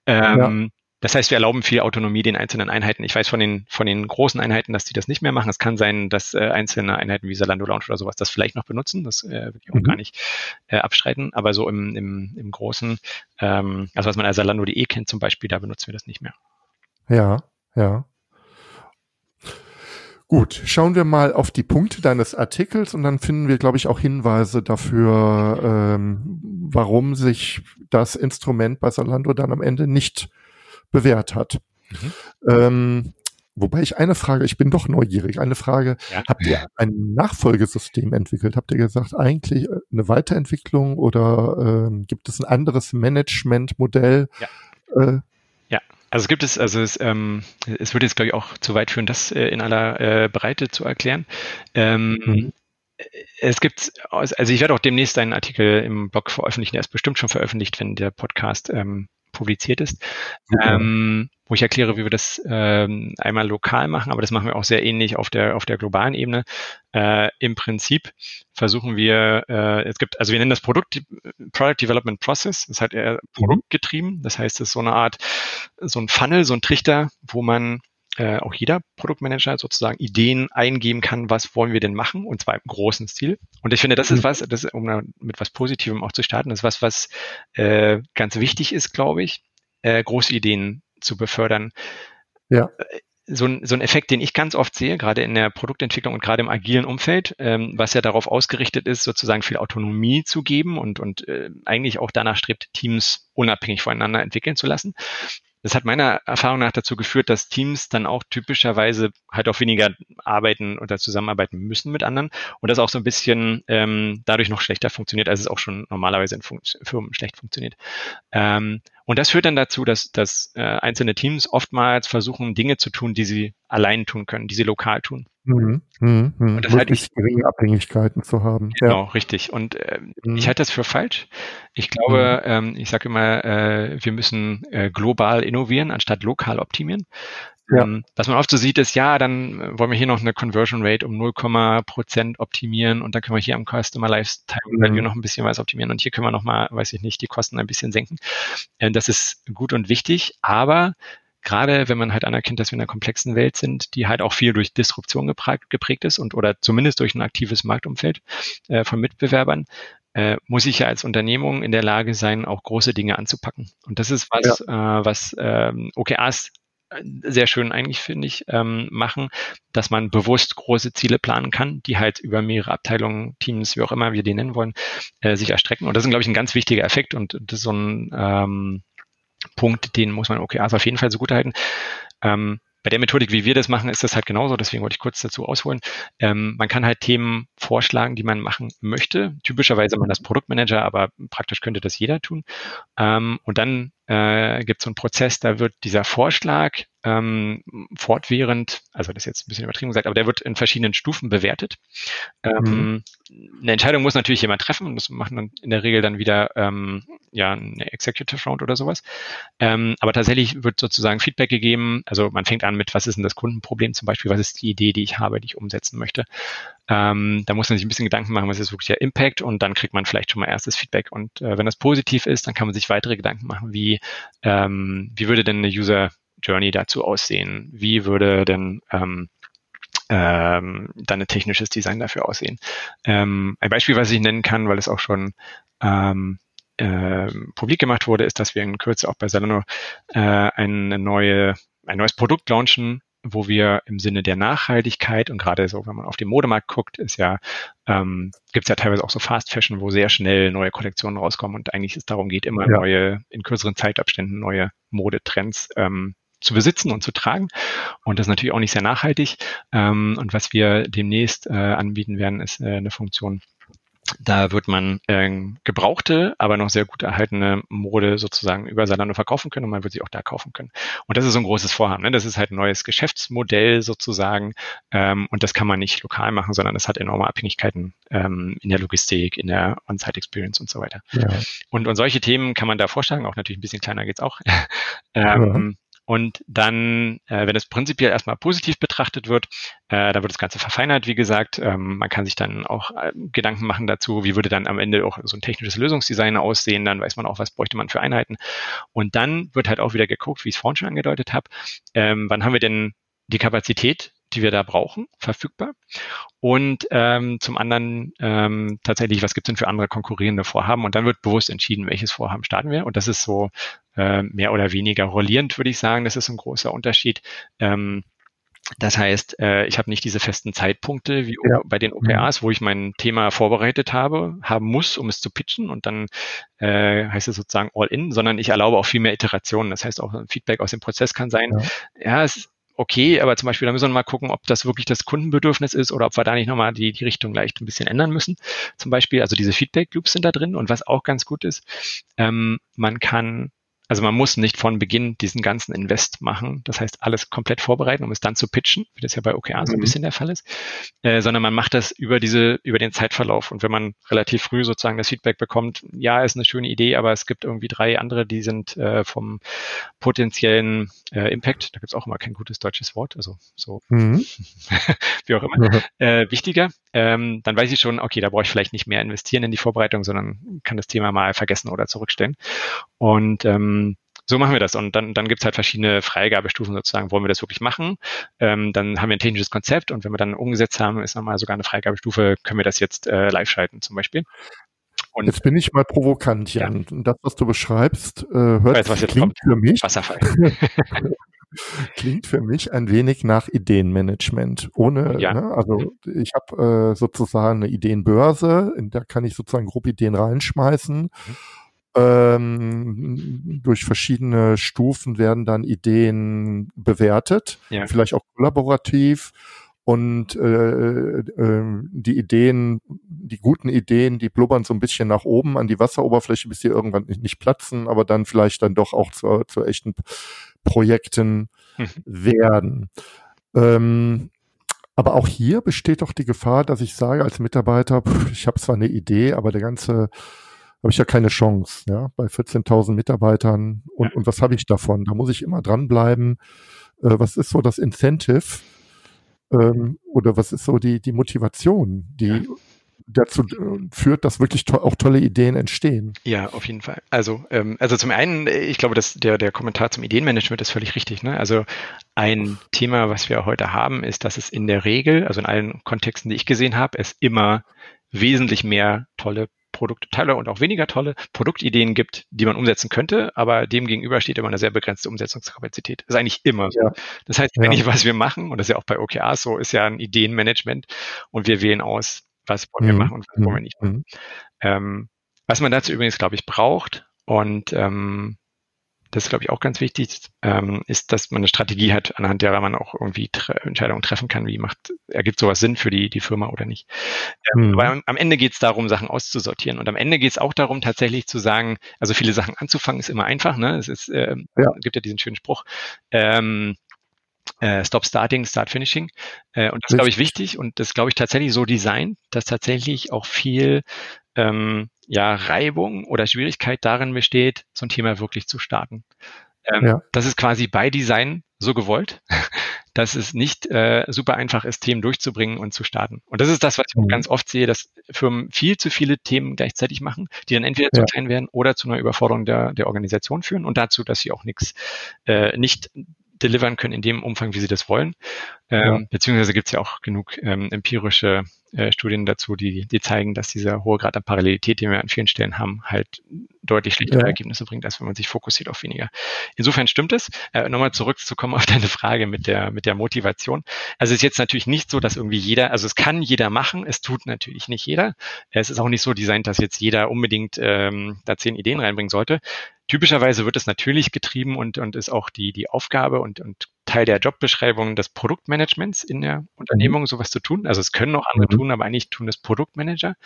S2: Ähm, ja. Das heißt, wir erlauben viel Autonomie den einzelnen Einheiten. Ich weiß von den, von den großen Einheiten, dass die das nicht mehr machen. Es kann sein, dass äh, einzelne Einheiten wie Salando Lounge oder sowas das vielleicht noch benutzen. Das äh, würde ich auch mhm. gar nicht äh, abstreiten. Aber so im, im, im Großen, ähm, also was man als Salando.de kennt zum Beispiel, da benutzen wir das nicht mehr.
S1: Ja, ja. Gut, schauen wir mal auf die Punkte deines Artikels und dann finden wir, glaube ich, auch Hinweise dafür, ähm, warum sich das Instrument bei Salando dann am Ende nicht bewährt hat. Mhm. Ähm, wobei ich eine Frage, ich bin doch neugierig, eine Frage, ja. habt ihr ein Nachfolgesystem entwickelt? Habt ihr gesagt, eigentlich eine Weiterentwicklung oder ähm, gibt es ein anderes Managementmodell?
S2: Ja. Äh, also es gibt es, also es, ähm, es würde jetzt, glaube ich, auch zu weit führen, das äh, in aller äh, Breite zu erklären. Ähm, mhm. Es gibt, also ich werde auch demnächst einen Artikel im Blog veröffentlichen, der ist bestimmt schon veröffentlicht, wenn der Podcast ähm, publiziert ist, ähm, wo ich erkläre, wie wir das ähm, einmal lokal machen, aber das machen wir auch sehr ähnlich auf der auf der globalen Ebene. Äh, Im Prinzip versuchen wir, äh, es gibt, also wir nennen das Produkt Product Development Process, das ist halt eher mhm. produktgetrieben, das heißt, es ist so eine Art, so ein Funnel, so ein Trichter, wo man äh, auch jeder Produktmanager sozusagen Ideen eingeben kann, was wollen wir denn machen, und zwar im großen Stil. Und ich finde, das ist mhm. was, das, um mit was Positivem auch zu starten, das ist was, was äh, ganz wichtig ist, glaube ich, äh, große Ideen zu befördern. Ja. Äh, so ein, so ein Effekt, den ich ganz oft sehe, gerade in der Produktentwicklung und gerade im agilen Umfeld, ähm, was ja darauf ausgerichtet ist, sozusagen viel Autonomie zu geben und, und äh, eigentlich auch danach strebt, Teams unabhängig voneinander entwickeln zu lassen. Das hat meiner Erfahrung nach dazu geführt, dass Teams dann auch typischerweise halt auch weniger arbeiten oder zusammenarbeiten müssen mit anderen und das auch so ein bisschen ähm, dadurch noch schlechter funktioniert, als es auch schon normalerweise in Fun Firmen schlecht funktioniert. Ähm, und das führt dann dazu, dass, dass äh, einzelne Teams oftmals versuchen, Dinge zu tun, die sie allein tun können, die sie lokal tun. Mhm,
S1: mh, mh. Und das halte ich geringe Abhängigkeiten zu haben.
S2: Genau, ja. richtig. Und äh, mhm. ich halte das für falsch. Ich glaube, mhm. ähm, ich sage immer, äh, wir müssen äh, global innovieren, anstatt lokal optimieren. Ja. Ähm, was man oft so sieht, ist, ja, dann äh, wollen wir hier noch eine Conversion Rate um 0, Prozent optimieren und dann können wir hier am Customer Lifetime Value mhm. noch ein bisschen was optimieren und hier können wir noch mal, weiß ich nicht, die Kosten ein bisschen senken. Äh, das ist gut und wichtig, aber gerade wenn man halt anerkennt, dass wir in einer komplexen Welt sind, die halt auch viel durch Disruption geprägt, geprägt ist und oder zumindest durch ein aktives Marktumfeld äh, von Mitbewerbern, äh, muss ich ja als Unternehmung in der Lage sein, auch große Dinge anzupacken. Und das ist was, ja. äh, was ähm, OKRs sehr schön eigentlich, finde ich, ähm, machen, dass man bewusst große Ziele planen kann, die halt über mehrere Abteilungen, Teams, wie auch immer wir die nennen wollen, äh, sich erstrecken. Und das ist, glaube ich, ein ganz wichtiger Effekt und das ist so ein ähm, Punkt, den muss man OKRs auf jeden Fall so gut halten. Ähm, bei der Methodik, wie wir das machen, ist das halt genauso. Deswegen wollte ich kurz dazu ausholen. Ähm, man kann halt Themen vorschlagen, die man machen möchte. Typischerweise man das Produktmanager, aber praktisch könnte das jeder tun. Ähm, und dann äh, gibt es so einen Prozess, da wird dieser Vorschlag ähm, fortwährend, also das ist jetzt ein bisschen übertrieben gesagt, aber der wird in verschiedenen Stufen bewertet. Ähm, mhm. Eine Entscheidung muss natürlich jemand treffen und das machen dann in der Regel dann wieder ähm, ja eine Executive Round oder sowas. Ähm, aber tatsächlich wird sozusagen Feedback gegeben. Also man fängt an mit, was ist denn das Kundenproblem zum Beispiel, was ist die Idee, die ich habe, die ich umsetzen möchte. Ähm, da muss man sich ein bisschen Gedanken machen, was ist wirklich der Impact und dann kriegt man vielleicht schon mal erstes Feedback. Und äh, wenn das positiv ist, dann kann man sich weitere Gedanken machen, wie, ähm, wie würde denn eine User Journey dazu aussehen? Wie würde denn ähm, ähm, dann ein technisches Design dafür aussehen? Ähm, ein Beispiel, was ich nennen kann, weil es auch schon ähm, äh, publik gemacht wurde, ist, dass wir in Kürze auch bei Salano äh, eine neue, ein neues Produkt launchen, wo wir im Sinne der Nachhaltigkeit und gerade so, wenn man auf den Modemarkt guckt, ist ja, ähm, gibt es ja teilweise auch so Fast Fashion, wo sehr schnell neue Kollektionen rauskommen und eigentlich es darum geht, immer ja. neue, in kürzeren Zeitabständen neue Modetrends ähm, zu besitzen und zu tragen. Und das ist natürlich auch nicht sehr nachhaltig. Ähm, und was wir demnächst äh, anbieten werden, ist äh, eine Funktion, da wird man äh, gebrauchte, aber noch sehr gut erhaltene Mode sozusagen über Salando verkaufen können und man wird sie auch da kaufen können. Und das ist so ein großes Vorhaben. Ne? Das ist halt ein neues Geschäftsmodell sozusagen ähm, und das kann man nicht lokal machen, sondern es hat enorme Abhängigkeiten ähm, in der Logistik, in der On-Site-Experience und so weiter. Ja. Und, und solche Themen kann man da vorschlagen, auch natürlich ein bisschen kleiner geht's auch. ähm, und dann, äh, wenn es prinzipiell erstmal positiv betrachtet wird, äh, da wird das Ganze verfeinert, wie gesagt. Ähm, man kann sich dann auch äh, Gedanken machen dazu, wie würde dann am Ende auch so ein technisches Lösungsdesign aussehen. Dann weiß man auch, was bräuchte man für Einheiten. Und dann wird halt auch wieder geguckt, wie ich es vorhin schon angedeutet habe, ähm, wann haben wir denn die Kapazität die wir da brauchen, verfügbar. Und ähm, zum anderen ähm, tatsächlich, was gibt es denn für andere konkurrierende Vorhaben? Und dann wird bewusst entschieden, welches Vorhaben starten wir. Und das ist so äh, mehr oder weniger rollierend, würde ich sagen. Das ist ein großer Unterschied. Ähm, das heißt, äh, ich habe nicht diese festen Zeitpunkte wie ja. bei den OKRs, wo ich mein Thema vorbereitet habe, haben muss, um es zu pitchen und dann äh, heißt es sozusagen all in, sondern ich erlaube auch viel mehr Iterationen. Das heißt, auch ein Feedback aus dem Prozess kann sein, ja, ja es okay, aber zum Beispiel, da müssen wir mal gucken, ob das wirklich das Kundenbedürfnis ist oder ob wir da nicht nochmal die, die Richtung leicht ein bisschen ändern müssen. Zum Beispiel, also diese Feedback-Loops sind da drin und was auch ganz gut ist, ähm, man kann also man muss nicht von Beginn diesen ganzen Invest machen, das heißt alles komplett vorbereiten, um es dann zu pitchen, wie das ja bei OKR mhm. so ein mhm. bisschen der Fall ist, äh, sondern man macht das über diese, über den Zeitverlauf. Und wenn man relativ früh sozusagen das Feedback bekommt, ja, ist eine schöne Idee, aber es gibt irgendwie drei andere, die sind äh, vom potenziellen äh, Impact, da gibt es auch immer kein gutes deutsches Wort, also so mhm. wie auch immer, mhm. äh, wichtiger, ähm, dann weiß ich schon, okay, da brauche ich vielleicht nicht mehr investieren in die Vorbereitung, sondern kann das Thema mal vergessen oder zurückstellen. Und ähm, so machen wir das. Und dann, dann gibt es halt verschiedene Freigabestufen sozusagen. Wollen wir das wirklich machen? Ähm, dann haben wir ein technisches Konzept und wenn wir dann umgesetzt haben, ist nochmal sogar eine Freigabestufe, können wir das jetzt äh, live schalten zum Beispiel.
S1: Und jetzt bin ich mal provokant, Jan. Ja. Das, was du beschreibst, äh, hört weiß, was jetzt klingt kommt. für mich. Wasserfall. Klingt für mich ein wenig nach Ideenmanagement. Ohne, ja. ne, also ich habe äh, sozusagen eine Ideenbörse, in der kann ich sozusagen grob Ideen reinschmeißen. Mhm. Ähm, durch verschiedene Stufen werden dann Ideen bewertet, ja. vielleicht auch kollaborativ. Und äh, äh, die Ideen, die guten Ideen, die blubbern so ein bisschen nach oben an die Wasseroberfläche, bis sie irgendwann nicht platzen, aber dann vielleicht dann doch auch zu, zu echten Projekten mhm. werden. Ähm, aber auch hier besteht doch die Gefahr, dass ich sage als Mitarbeiter, pff, ich habe zwar eine Idee, aber der ganze habe ich ja keine Chance, ja, bei 14.000 Mitarbeitern und, und was habe ich davon? Da muss ich immer dranbleiben. Äh, was ist so das Incentive ähm, oder was ist so die, die Motivation, die ja dazu äh, führt, dass wirklich to auch tolle Ideen entstehen.
S2: Ja, auf jeden Fall. Also, ähm, also zum einen, ich glaube, dass der, der Kommentar zum Ideenmanagement ist völlig richtig. Ne? Also ein Thema, was wir heute haben, ist, dass es in der Regel, also in allen Kontexten, die ich gesehen habe, es immer wesentlich mehr tolle Produktteile und auch weniger tolle Produktideen gibt, die man umsetzen könnte, aber dem gegenüber steht immer eine sehr begrenzte Umsetzungskapazität. Das ist eigentlich immer so. Ja. Das heißt, wenn ja. ich was wir machen, und das ist ja auch bei OKRs so, ist ja ein Ideenmanagement und wir wählen aus, was wollen wir mhm. machen und was wollen wir nicht machen. Mhm. Ähm, was man dazu übrigens, glaube ich, braucht und ähm, das ist, glaube ich, auch ganz wichtig, ähm, ist, dass man eine Strategie hat, anhand derer man auch irgendwie tre Entscheidungen treffen kann, wie macht, ergibt sowas Sinn für die, die Firma oder nicht. Ähm, mhm. Aber am, am Ende geht es darum, Sachen auszusortieren. Und am Ende geht es auch darum, tatsächlich zu sagen, also viele Sachen anzufangen ist immer einfach, ne? Es ist, äh, ja. gibt ja diesen schönen Spruch, ähm, äh, Stop Starting, Start Finishing. Äh, und das ist, glaube ich, wichtig und das glaube ich tatsächlich so designt, dass tatsächlich auch viel ähm, ja, Reibung oder Schwierigkeit darin besteht, so ein Thema wirklich zu starten. Ähm, ja. Das ist quasi bei Design so gewollt, dass es nicht äh, super einfach ist, Themen durchzubringen und zu starten. Und das ist das, was ich mhm. ganz oft sehe, dass Firmen viel zu viele Themen gleichzeitig machen, die dann entweder ja. zu klein werden oder zu einer Überforderung der, der Organisation führen und dazu, dass sie auch nichts äh, nicht delivern können in dem Umfang, wie sie das wollen. Ähm, ja. Beziehungsweise gibt es ja auch genug ähm, empirische äh, Studien dazu, die, die zeigen, dass dieser hohe Grad an Parallelität, den wir an vielen Stellen haben, halt deutlich schlechtere ja. Ergebnisse bringt, als wenn man sich fokussiert auf weniger. Insofern stimmt es. Äh, Nochmal zurückzukommen auf deine Frage mit der, mit der Motivation. Also es ist jetzt natürlich nicht so, dass irgendwie jeder, also es kann jeder machen, es tut natürlich nicht jeder. Es ist auch nicht so designt, dass jetzt jeder unbedingt ähm, da zehn Ideen reinbringen sollte. Typischerweise wird es natürlich getrieben und, und ist auch die, die Aufgabe und, und Teil der Jobbeschreibung des Produktmanagements in der Unternehmung, mhm. sowas zu tun. Also es können auch andere mhm. tun, aber eigentlich tun das Produktmanager.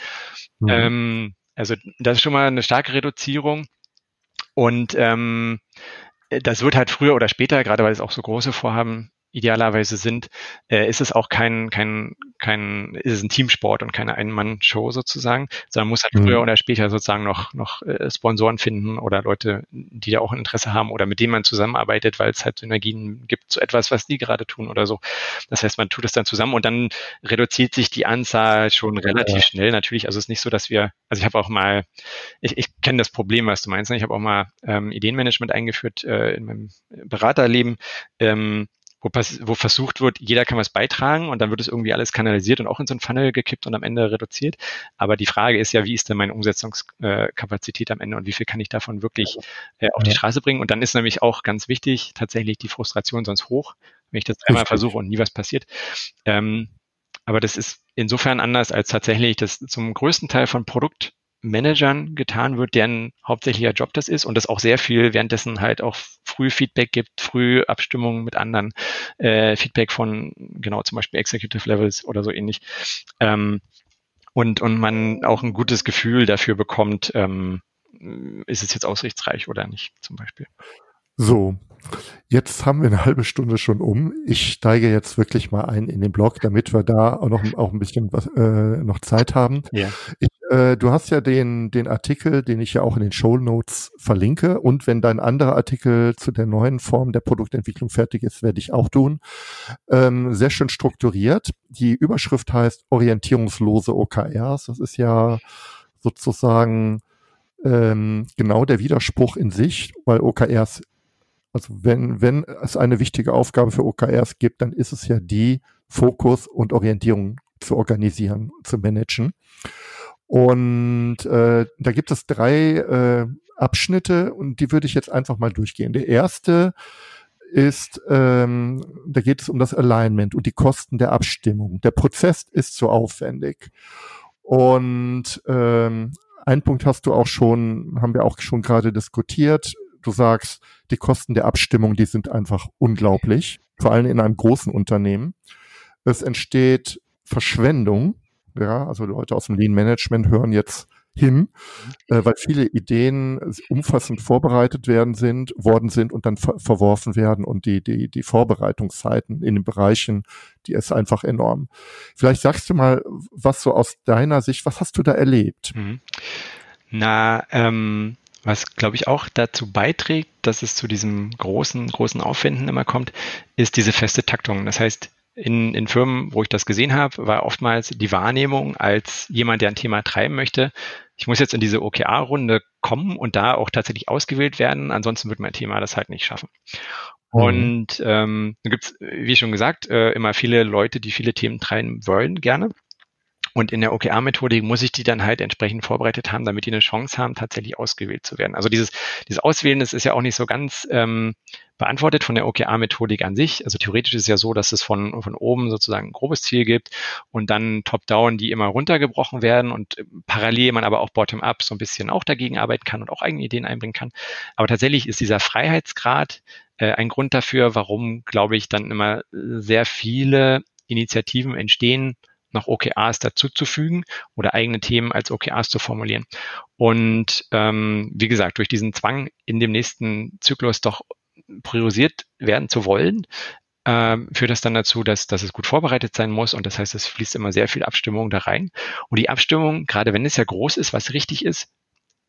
S2: Mhm. Ähm, also das ist schon mal eine starke Reduzierung. Und ähm, das wird halt früher oder später, gerade weil es auch so große Vorhaben idealerweise sind, äh, ist es auch kein, kein, kein, ist es ein Teamsport und keine Ein-Mann-Show sozusagen, sondern muss halt mhm. früher oder später sozusagen noch, noch äh, Sponsoren finden oder Leute, die da auch ein Interesse haben oder mit denen man zusammenarbeitet, weil es halt Synergien gibt zu etwas, was die gerade tun oder so. Das heißt, man tut es dann zusammen und dann reduziert sich die Anzahl schon relativ ja. schnell natürlich. Also es ist nicht so, dass wir, also ich habe auch mal, ich, ich kenne das Problem, was du meinst. Ne? Ich habe auch mal ähm, Ideenmanagement eingeführt äh, in meinem Beraterleben. Ähm, wo, wo versucht wird, jeder kann was beitragen und dann wird es irgendwie alles kanalisiert und auch in so ein Funnel gekippt und am Ende reduziert. Aber die Frage ist ja, wie ist denn meine Umsetzungskapazität am Ende und wie viel kann ich davon wirklich äh, auf die Straße bringen? Und dann ist nämlich auch ganz wichtig, tatsächlich die Frustration sonst hoch, wenn ich das einmal versuche und nie was passiert. Ähm, aber das ist insofern anders als tatsächlich das zum größten Teil von Produkt Managern getan wird, deren hauptsächlicher Job das ist und das auch sehr viel währenddessen halt auch früh Feedback gibt, früh Abstimmungen mit anderen, äh, Feedback von genau zum Beispiel Executive Levels oder so ähnlich. Ähm, und, und man auch ein gutes Gefühl dafür bekommt, ähm, ist es jetzt aussichtsreich oder nicht, zum Beispiel.
S1: So, jetzt haben wir eine halbe Stunde schon um. Ich steige jetzt wirklich mal ein in den Blog, damit wir da auch noch auch ein bisschen was, äh, noch Zeit haben. Ja. Ich, äh, du hast ja den, den Artikel, den ich ja auch in den Show Notes verlinke. Und wenn dein anderer Artikel zu der neuen Form der Produktentwicklung fertig ist, werde ich auch tun. Ähm, sehr schön strukturiert. Die Überschrift heißt orientierungslose OKRs. Das ist ja sozusagen ähm, genau der Widerspruch in sich, weil OKRs also wenn, wenn es eine wichtige Aufgabe für OKRs gibt, dann ist es ja die, Fokus und Orientierung zu organisieren, zu managen. Und äh, da gibt es drei äh, Abschnitte und die würde ich jetzt einfach mal durchgehen. Der erste ist, ähm, da geht es um das Alignment und die Kosten der Abstimmung. Der Prozess ist so aufwendig. Und ähm, ein Punkt hast du auch schon, haben wir auch schon gerade diskutiert du sagst, die Kosten der Abstimmung, die sind einfach unglaublich, vor allem in einem großen Unternehmen. Es entsteht Verschwendung, ja, also Leute aus dem Lean Management hören jetzt hin, äh, weil viele Ideen umfassend vorbereitet werden sind, worden sind und dann ver verworfen werden und die, die, die Vorbereitungszeiten in den Bereichen, die ist einfach enorm. Vielleicht sagst du mal, was so aus deiner Sicht, was hast du da erlebt? Mhm.
S2: Na, ähm, was, glaube ich, auch dazu beiträgt, dass es zu diesem großen, großen Aufwänden immer kommt, ist diese feste Taktung. Das heißt, in, in Firmen, wo ich das gesehen habe, war oftmals die Wahrnehmung als jemand, der ein Thema treiben möchte, ich muss jetzt in diese OKR-Runde kommen und da auch tatsächlich ausgewählt werden, ansonsten wird mein Thema das halt nicht schaffen. Mhm. Und ähm, da gibt es, wie schon gesagt, äh, immer viele Leute, die viele Themen treiben wollen, gerne. Und in der OKR-Methodik muss ich die dann halt entsprechend vorbereitet haben, damit die eine Chance haben, tatsächlich ausgewählt zu werden. Also dieses, dieses Auswählen, das ist ja auch nicht so ganz ähm, beantwortet von der OKR-Methodik an sich. Also theoretisch ist es ja so, dass es von, von oben sozusagen ein grobes Ziel gibt und dann top-down, die immer runtergebrochen werden und parallel man aber auch bottom-up so ein bisschen auch dagegen arbeiten kann und auch eigene Ideen einbringen kann. Aber tatsächlich ist dieser Freiheitsgrad äh, ein Grund dafür, warum, glaube ich, dann immer sehr viele Initiativen entstehen, noch OKRs dazuzufügen oder eigene Themen als OKRs zu formulieren. Und ähm, wie gesagt, durch diesen Zwang in dem nächsten Zyklus doch priorisiert werden zu wollen, ähm, führt das dann dazu, dass, dass es gut vorbereitet sein muss. Und das heißt, es fließt immer sehr viel Abstimmung da rein. Und die Abstimmung, gerade wenn es ja groß ist, was richtig ist,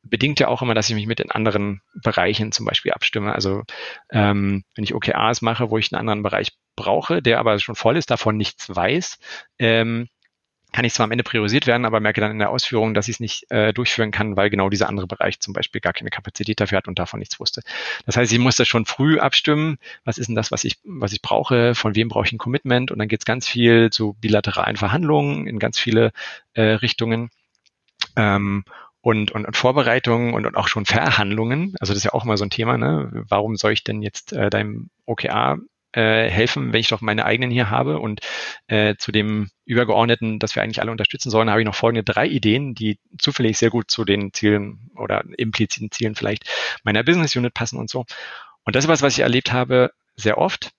S2: bedingt ja auch immer, dass ich mich mit den anderen Bereichen zum Beispiel abstimme. Also ähm, wenn ich OKRs mache, wo ich einen anderen Bereich brauche, der aber schon voll ist, davon nichts weiß, ähm, kann ich zwar am Ende priorisiert werden, aber merke dann in der Ausführung, dass ich es nicht äh, durchführen kann, weil genau dieser andere Bereich zum Beispiel gar keine Kapazität dafür hat und davon nichts wusste. Das heißt, ich muss das schon früh abstimmen. Was ist denn das, was ich, was ich brauche? Von wem brauche ich ein Commitment? Und dann geht es ganz viel zu bilateralen Verhandlungen in ganz viele äh, Richtungen. Ähm, und, und, und Vorbereitungen und, und auch schon Verhandlungen. Also das ist ja auch immer so ein Thema. Ne? Warum soll ich denn jetzt äh, deinem OKA äh, helfen, wenn ich doch meine eigenen hier habe. Und äh, zu dem Übergeordneten, dass wir eigentlich alle unterstützen sollen, habe ich noch folgende drei Ideen, die zufällig sehr gut zu den Zielen oder impliziten Zielen vielleicht meiner Business Unit passen und so. Und das ist was, was ich erlebt habe, sehr oft.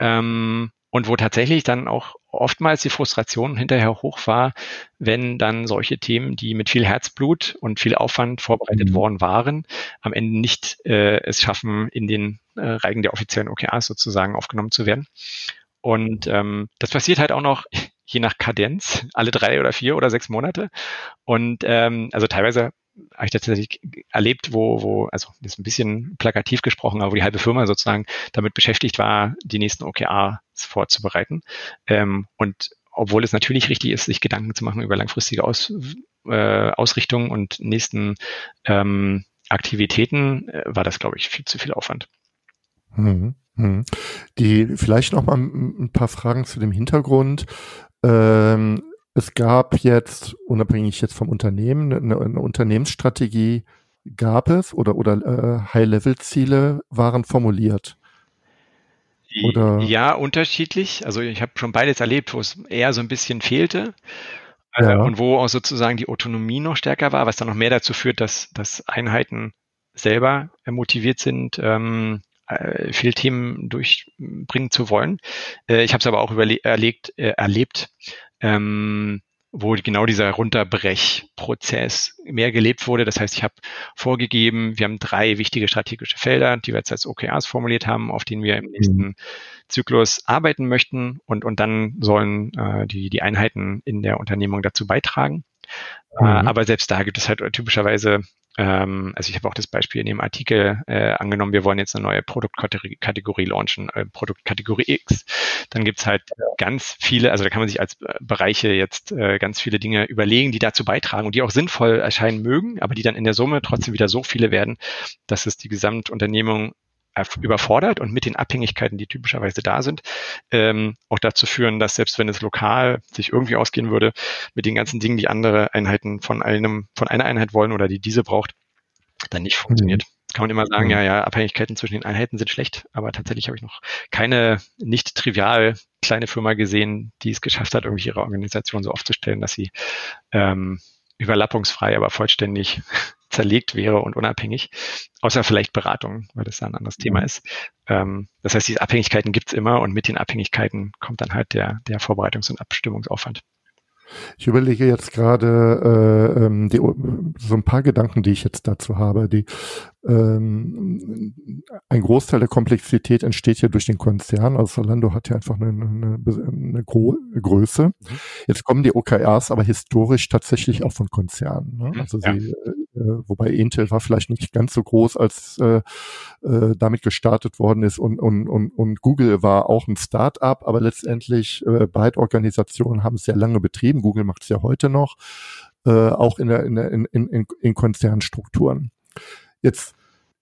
S2: Ähm, und wo tatsächlich dann auch oftmals die Frustration hinterher hoch war, wenn dann solche Themen, die mit viel Herzblut und viel Aufwand vorbereitet mhm. worden waren, am Ende nicht äh, es schaffen, in den äh, Reigen der offiziellen OKRs sozusagen aufgenommen zu werden. Und ähm, das passiert halt auch noch je nach Kadenz, alle drei oder vier oder sechs Monate. Und ähm, also teilweise habe ich tatsächlich erlebt, wo, wo, also das ist ein bisschen plakativ gesprochen, aber wo die halbe Firma sozusagen damit beschäftigt war, die nächsten Vorzubereiten. Ähm, und obwohl es natürlich richtig ist, sich Gedanken zu machen über langfristige Aus, äh, Ausrichtungen und nächsten ähm, Aktivitäten, äh, war das, glaube ich, viel zu viel Aufwand.
S1: Hm, hm. Die vielleicht noch mal ein paar Fragen zu dem Hintergrund. Ähm, es gab jetzt, unabhängig jetzt vom Unternehmen, eine, eine Unternehmensstrategie gab es oder, oder äh, High-Level-Ziele waren formuliert.
S2: Oder? Ja, unterschiedlich. Also ich habe schon beides erlebt, wo es eher so ein bisschen fehlte. Äh, ja. Und wo auch sozusagen die Autonomie noch stärker war, was dann noch mehr dazu führt, dass, dass Einheiten selber motiviert sind, ähm, äh, viele Themen durchbringen zu wollen. Äh, ich habe es aber auch erlegt, äh, erlebt, ähm, wo genau dieser Runterbrechprozess mehr gelebt wurde. Das heißt, ich habe vorgegeben, wir haben drei wichtige strategische Felder, die wir jetzt als OKRs formuliert haben, auf denen wir im nächsten mhm. Zyklus arbeiten möchten und, und dann sollen äh, die, die Einheiten in der Unternehmung dazu beitragen. Äh, mhm. Aber selbst da gibt es halt typischerweise also ich habe auch das Beispiel in dem Artikel äh, angenommen, wir wollen jetzt eine neue Produktkategorie launchen, äh, Produktkategorie X. Dann gibt's halt ganz viele, also da kann man sich als äh, Bereiche jetzt äh, ganz viele Dinge überlegen, die dazu beitragen und die auch sinnvoll erscheinen mögen, aber die dann in der Summe trotzdem wieder so viele werden, dass es die Gesamtunternehmung überfordert und mit den Abhängigkeiten, die typischerweise da sind, ähm, auch dazu führen, dass selbst wenn es lokal sich irgendwie ausgehen würde, mit den ganzen Dingen, die andere Einheiten von einem, von einer Einheit wollen oder die diese braucht, dann nicht funktioniert. Mhm. Kann man immer sagen, mhm. ja, ja, Abhängigkeiten zwischen den Einheiten sind schlecht, aber tatsächlich habe ich noch keine nicht trivial kleine Firma gesehen, die es geschafft hat, irgendwie ihre Organisation so aufzustellen, dass sie ähm, überlappungsfrei, aber vollständig zerlegt wäre und unabhängig, außer vielleicht Beratung, weil das da ein anderes Thema mhm. ist. Ähm, das heißt, diese Abhängigkeiten gibt's immer und mit den Abhängigkeiten kommt dann halt der, der Vorbereitungs- und Abstimmungsaufwand.
S1: Ich überlege jetzt gerade äh, ähm, die, so ein paar Gedanken, die ich jetzt dazu habe. Die, ähm, ein Großteil der Komplexität entsteht ja durch den Konzern. Also Zalando hat ja einfach eine, eine, eine Größe. Mhm. Jetzt kommen die OKRs aber historisch tatsächlich auch von Konzernen. Ne? Mhm. Also ja. sie, äh, wobei Intel war vielleicht nicht ganz so groß, als äh, äh, damit gestartet worden ist und, und, und, und Google war auch ein Start-up, aber letztendlich äh, beide Organisationen haben es sehr lange betrieben. Google macht es ja heute noch, äh, auch in, der, in, der, in, in, in Konzernstrukturen. Jetzt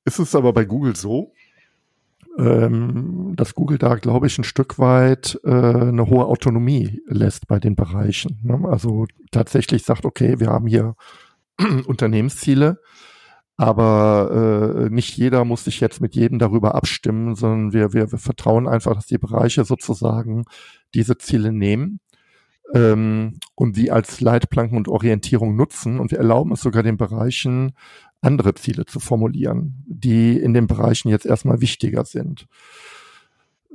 S1: ist es aber bei Google so, ähm, dass Google da, glaube ich, ein Stück weit äh, eine hohe Autonomie lässt bei den Bereichen. Ne? Also tatsächlich sagt, okay, wir haben hier Unternehmensziele, aber äh, nicht jeder muss sich jetzt mit jedem darüber abstimmen, sondern wir, wir, wir vertrauen einfach, dass die Bereiche sozusagen diese Ziele nehmen ähm, und die als Leitplanken und Orientierung nutzen. Und wir erlauben es sogar den Bereichen, andere Ziele zu formulieren, die in den Bereichen jetzt erstmal wichtiger sind.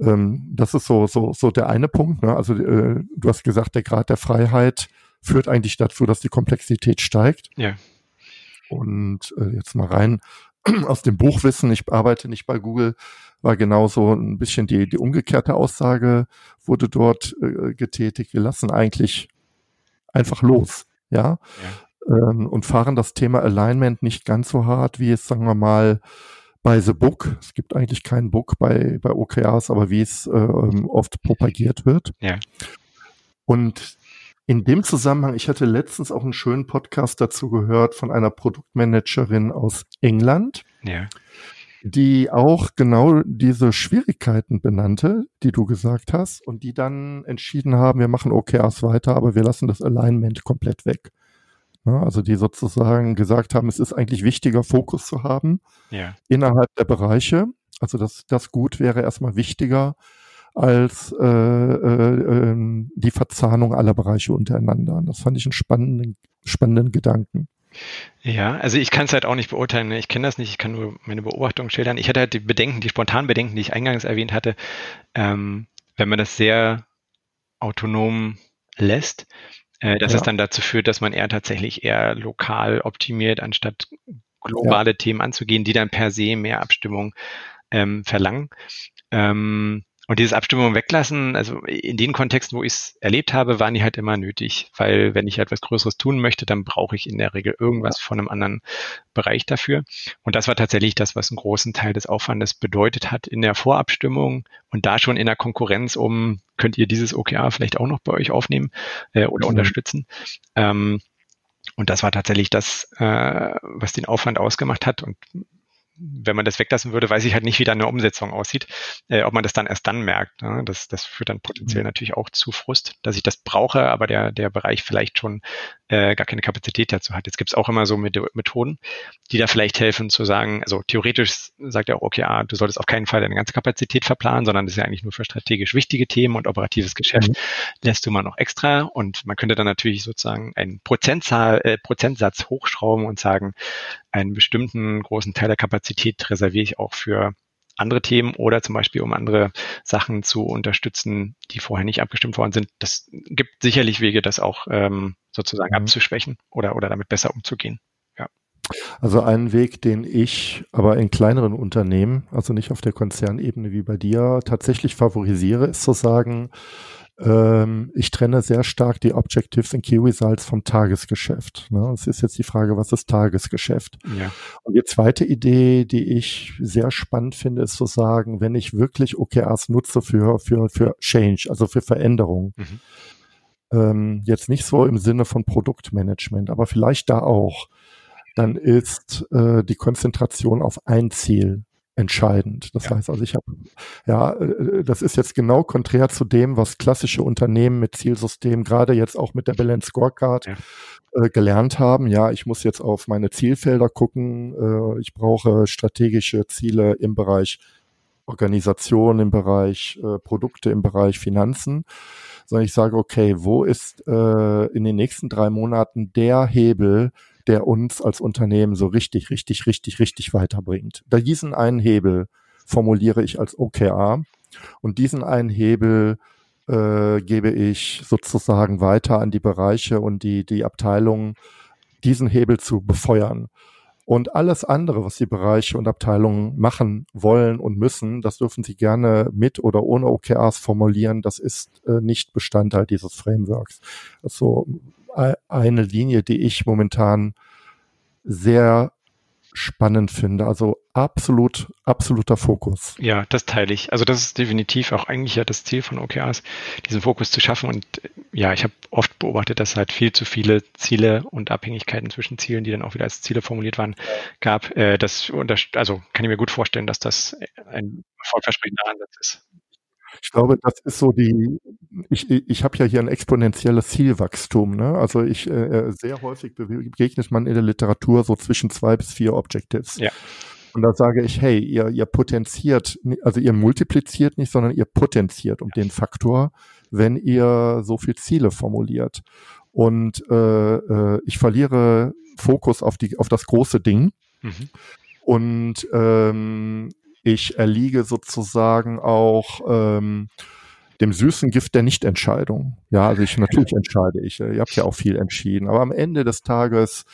S1: Ähm, das ist so, so, so der eine Punkt. Ne? Also äh, du hast gesagt, der Grad der Freiheit führt eigentlich dazu, dass die Komplexität steigt.
S2: Ja.
S1: Und äh, jetzt mal rein aus dem Buchwissen, ich arbeite nicht bei Google, war genauso ein bisschen die, die umgekehrte Aussage, wurde dort äh, getätigt. Wir lassen eigentlich einfach los, ja, ja. Ähm, und fahren das Thema Alignment nicht ganz so hart, wie es, sagen wir mal, bei The Book, es gibt eigentlich keinen Book bei, bei OKRs, aber wie es äh, oft propagiert wird.
S2: Ja.
S1: Und In dem Zusammenhang, ich hatte letztens auch einen schönen Podcast dazu gehört von einer Produktmanagerin aus England. Ja die auch genau diese Schwierigkeiten benannte, die du gesagt hast, und die dann entschieden haben, wir machen OKRs weiter, aber wir lassen das Alignment komplett weg. Ja, also die sozusagen gesagt haben, es ist eigentlich wichtiger, Fokus zu haben ja. innerhalb der Bereiche. Also das, das Gut wäre erstmal wichtiger als äh, äh, ähm, die Verzahnung aller Bereiche untereinander. Das fand ich einen spannenden, spannenden Gedanken.
S2: Ja, also ich kann es halt auch nicht beurteilen. Ne? Ich kenne das nicht, ich kann nur meine Beobachtung schildern. Ich hatte halt die Bedenken, die spontanen Bedenken, die ich eingangs erwähnt hatte, ähm, wenn man das sehr autonom lässt, äh, dass ja. es dann dazu führt, dass man eher tatsächlich eher lokal optimiert, anstatt globale ja. Themen anzugehen, die dann per se mehr Abstimmung ähm, verlangen. Ähm, und dieses Abstimmung weglassen, also in den Kontexten, wo ich es erlebt habe, waren die halt immer nötig, weil wenn ich etwas Größeres tun möchte, dann brauche ich in der Regel irgendwas von einem anderen Bereich dafür. Und das war tatsächlich das, was einen großen Teil des Aufwandes bedeutet hat in der Vorabstimmung und da schon in der Konkurrenz um, könnt ihr dieses OKR vielleicht auch noch bei euch aufnehmen äh, oder mhm. unterstützen. Ähm, und das war tatsächlich das, äh, was den Aufwand ausgemacht hat. Und wenn man das weglassen würde, weiß ich halt nicht, wie da eine Umsetzung aussieht, äh, ob man das dann erst dann merkt. Ne? Das, das führt dann potenziell mhm. natürlich auch zu Frust, dass ich das brauche, aber der, der Bereich vielleicht schon äh, gar keine Kapazität dazu hat. Jetzt gibt es auch immer so Methoden, die da vielleicht helfen zu sagen, also theoretisch sagt er auch, okay, ah, du solltest auf keinen Fall deine ganze Kapazität verplanen, sondern das ist ja eigentlich nur für strategisch wichtige Themen und operatives Geschäft mhm. lässt du mal noch extra und man könnte dann natürlich sozusagen einen Prozentzahl, äh, Prozentsatz hochschrauben und sagen, einen bestimmten großen Teil der Kapazität reserviere ich auch für andere Themen oder zum Beispiel um andere Sachen zu unterstützen, die vorher nicht abgestimmt worden sind. Das gibt sicherlich Wege, das auch ähm, sozusagen mhm. abzuschwächen oder, oder damit besser umzugehen. Ja.
S1: Also ein Weg, den ich aber in kleineren Unternehmen, also nicht auf der Konzernebene wie bei dir, tatsächlich favorisiere, ist zu sagen, ähm, ich trenne sehr stark die Objectives und Key Results vom Tagesgeschäft. Ne? Es ist jetzt die Frage, was ist Tagesgeschäft? Ja. Und die zweite Idee, die ich sehr spannend finde, ist zu sagen, wenn ich wirklich OKRs nutze für, für, für Change, also für Veränderung, mhm. ähm, jetzt nicht so im Sinne von Produktmanagement, aber vielleicht da auch, dann ist äh, die Konzentration auf ein Ziel entscheidend. Das ja. heißt also, ich habe, ja, äh, das ist jetzt genau konträr zu dem, was klassische Unternehmen mit Zielsystem, gerade jetzt auch mit der Balance Scorecard, ja. äh, gelernt haben. Ja, ich muss jetzt auf meine Zielfelder gucken. Äh, ich brauche strategische Ziele im Bereich Organisation, im Bereich äh, Produkte, im Bereich Finanzen. Sondern ich sage, okay, wo ist äh, in den nächsten drei Monaten der Hebel, der uns als Unternehmen so richtig, richtig, richtig, richtig weiterbringt. Da diesen einen Hebel formuliere ich als OKR und diesen einen Hebel äh, gebe ich sozusagen weiter an die Bereiche und die, die Abteilungen, diesen Hebel zu befeuern. Und alles andere, was die Bereiche und Abteilungen machen wollen und müssen, das dürfen sie gerne mit oder ohne OKRs formulieren. Das ist äh, nicht Bestandteil dieses Frameworks. Also eine Linie, die ich momentan sehr spannend finde. Also absolut, absoluter Fokus.
S2: Ja, das teile ich. Also das ist definitiv auch eigentlich ja das Ziel von OKRs, diesen Fokus zu schaffen. Und ja, ich habe oft beobachtet, dass es halt viel zu viele Ziele und Abhängigkeiten zwischen Zielen, die dann auch wieder als Ziele formuliert waren, gab. Äh, das also kann ich mir gut vorstellen, dass das ein erfolgversprechender Ansatz ist.
S1: Ich glaube, das ist so die, ich, ich habe ja hier ein exponentielles Zielwachstum. Ne? Also ich äh, äh sehr häufig begegnet man in der Literatur so zwischen zwei bis vier Objectives. Ja. Und da sage ich, hey, ihr, ihr potenziert, also ihr multipliziert nicht, sondern ihr potenziert um den Faktor, wenn ihr so viel Ziele formuliert. Und äh, äh, ich verliere Fokus auf die, auf das große Ding. Mhm. Und ähm, ich erliege sozusagen auch ähm, dem süßen Gift der Nichtentscheidung. Ja, also ich natürlich entscheide ich. Ihr habt ja auch viel entschieden, aber am Ende des Tages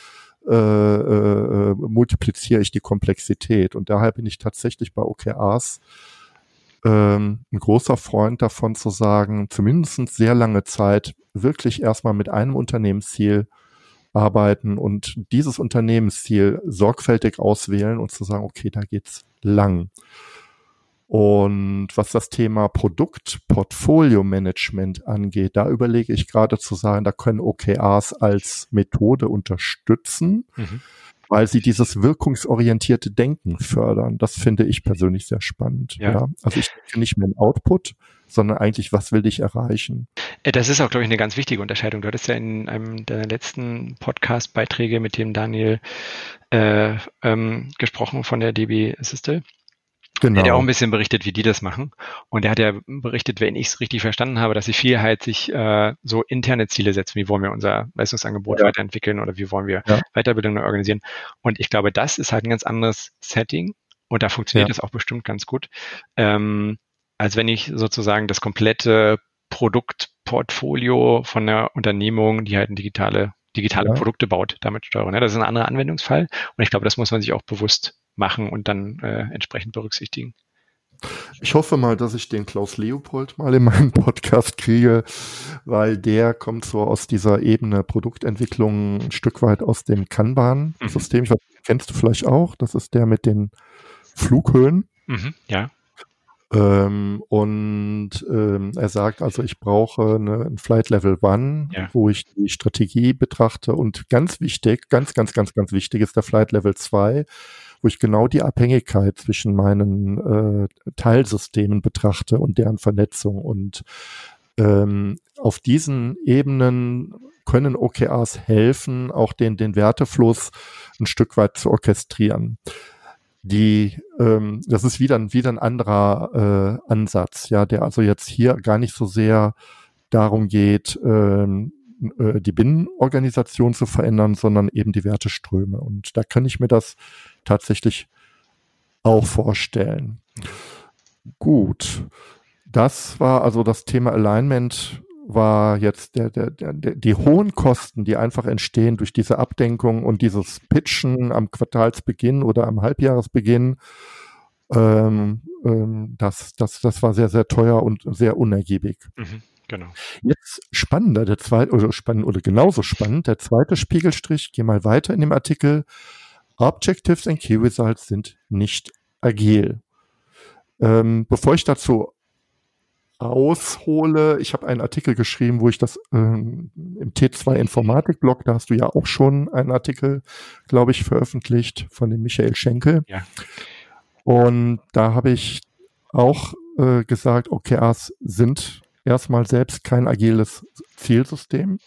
S1: äh, äh, multipliziere ich die Komplexität und daher bin ich tatsächlich bei OKRs ähm, ein großer Freund davon zu sagen, zumindest sehr lange Zeit wirklich erstmal mit einem Unternehmensziel arbeiten und dieses Unternehmensziel sorgfältig auswählen und zu sagen, okay, da geht's lang. Und was das Thema Produktportfolio-Management angeht, da überlege ich gerade zu sagen, da können OKRs als Methode unterstützen, mhm. weil sie dieses wirkungsorientierte Denken fördern. Das finde ich persönlich sehr spannend. Ja. ja. Also ich denke nicht mehr in Output, sondern eigentlich, was will ich erreichen?
S2: Äh, das ist auch, glaube ich, eine ganz wichtige Unterscheidung. Du hattest ja in einem deiner letzten Podcast-Beiträge mit dem Daniel äh, ähm, gesprochen von der DB Assistel. Genau. Der hat ja auch ein bisschen berichtet, wie die das machen. Und er hat ja berichtet, wenn ich es richtig verstanden habe, dass sie viel halt sich äh, so interne Ziele setzen, wie wollen wir unser Leistungsangebot ja. weiterentwickeln oder wie wollen wir ja. Weiterbildungen organisieren. Und ich glaube, das ist halt ein ganz anderes Setting und da funktioniert ja. das auch bestimmt ganz gut, ähm, als wenn ich sozusagen das komplette Produktportfolio von einer Unternehmung, die halt digitale digitale ja. Produkte baut, damit steuern. Ja, das ist ein anderer Anwendungsfall und ich glaube, das muss man sich auch bewusst machen und dann äh, entsprechend berücksichtigen.
S1: Ich hoffe mal, dass ich den Klaus Leopold mal in meinen Podcast kriege, weil der kommt so aus dieser Ebene Produktentwicklung ein Stück weit aus dem Kanban-System. Mhm. kennst du vielleicht auch. Das ist der mit den Flughöhen.
S2: Mhm, ja.
S1: Ähm, und ähm, er sagt also, ich brauche eine, ein Flight Level One, ja. wo ich die Strategie betrachte. Und ganz wichtig, ganz, ganz, ganz, ganz wichtig ist der Flight Level 2, wo ich genau die Abhängigkeit zwischen meinen äh, Teilsystemen betrachte und deren Vernetzung. Und ähm, auf diesen Ebenen können OKRs helfen, auch den, den Wertefluss ein Stück weit zu orchestrieren die, ähm, das ist wieder, wieder ein anderer äh, Ansatz, ja, der also jetzt hier gar nicht so sehr darum geht, ähm, äh, die Binnenorganisation zu verändern, sondern eben die Werteströme. Und da kann ich mir das tatsächlich auch vorstellen. Gut. Das war also das Thema Alignment war jetzt der, der, der, die hohen Kosten, die einfach entstehen durch diese Abdenkung und dieses Pitchen am Quartalsbeginn oder am Halbjahresbeginn. Ähm, ähm, das, das, das war sehr, sehr teuer und sehr unergiebig. Mhm,
S2: genau.
S1: Jetzt spannender, der zweite, oder spannend, oder genauso spannend, der zweite Spiegelstrich, geh mal weiter in dem Artikel. Objectives and Key Results sind nicht agil. Ähm, bevor ich dazu aushole. Ich habe einen Artikel geschrieben, wo ich das ähm, im T2 Informatik-Blog, da hast du ja auch schon einen Artikel, glaube ich, veröffentlicht von dem Michael Schenkel. Ja. Und da habe ich auch äh, gesagt, OKRs sind erstmal selbst kein agiles Zielsystem.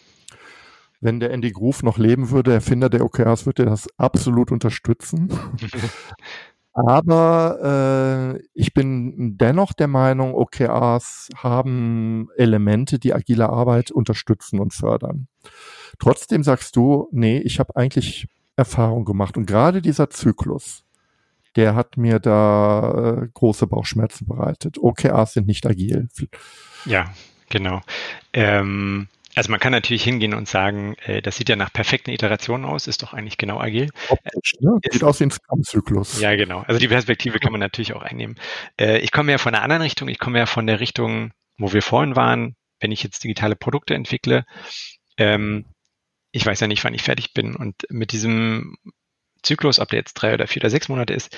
S1: Wenn der Andy Groove noch leben würde, Erfinder der OKRs, würde er das absolut unterstützen. Aber äh, ich bin dennoch der Meinung, OKRs haben Elemente, die agile Arbeit unterstützen und fördern. Trotzdem sagst du, nee, ich habe eigentlich Erfahrung gemacht. Und gerade dieser Zyklus, der hat mir da äh, große Bauchschmerzen bereitet. OKRs sind nicht agil.
S2: Ja, genau. Ähm, also man kann natürlich hingehen und sagen, äh, das sieht ja nach perfekten Iterationen aus, ist doch eigentlich genau agil.
S1: Optisch, ne? Sieht aus wie ein Scrum-Zyklus.
S2: Ja, genau. Also die Perspektive kann man natürlich auch einnehmen. Äh, ich komme ja von einer anderen Richtung. Ich komme ja von der Richtung, wo wir vorhin waren, wenn ich jetzt digitale Produkte entwickle. Ähm, ich weiß ja nicht, wann ich fertig bin. Und mit diesem Zyklus, ob der jetzt drei oder vier oder sechs Monate ist,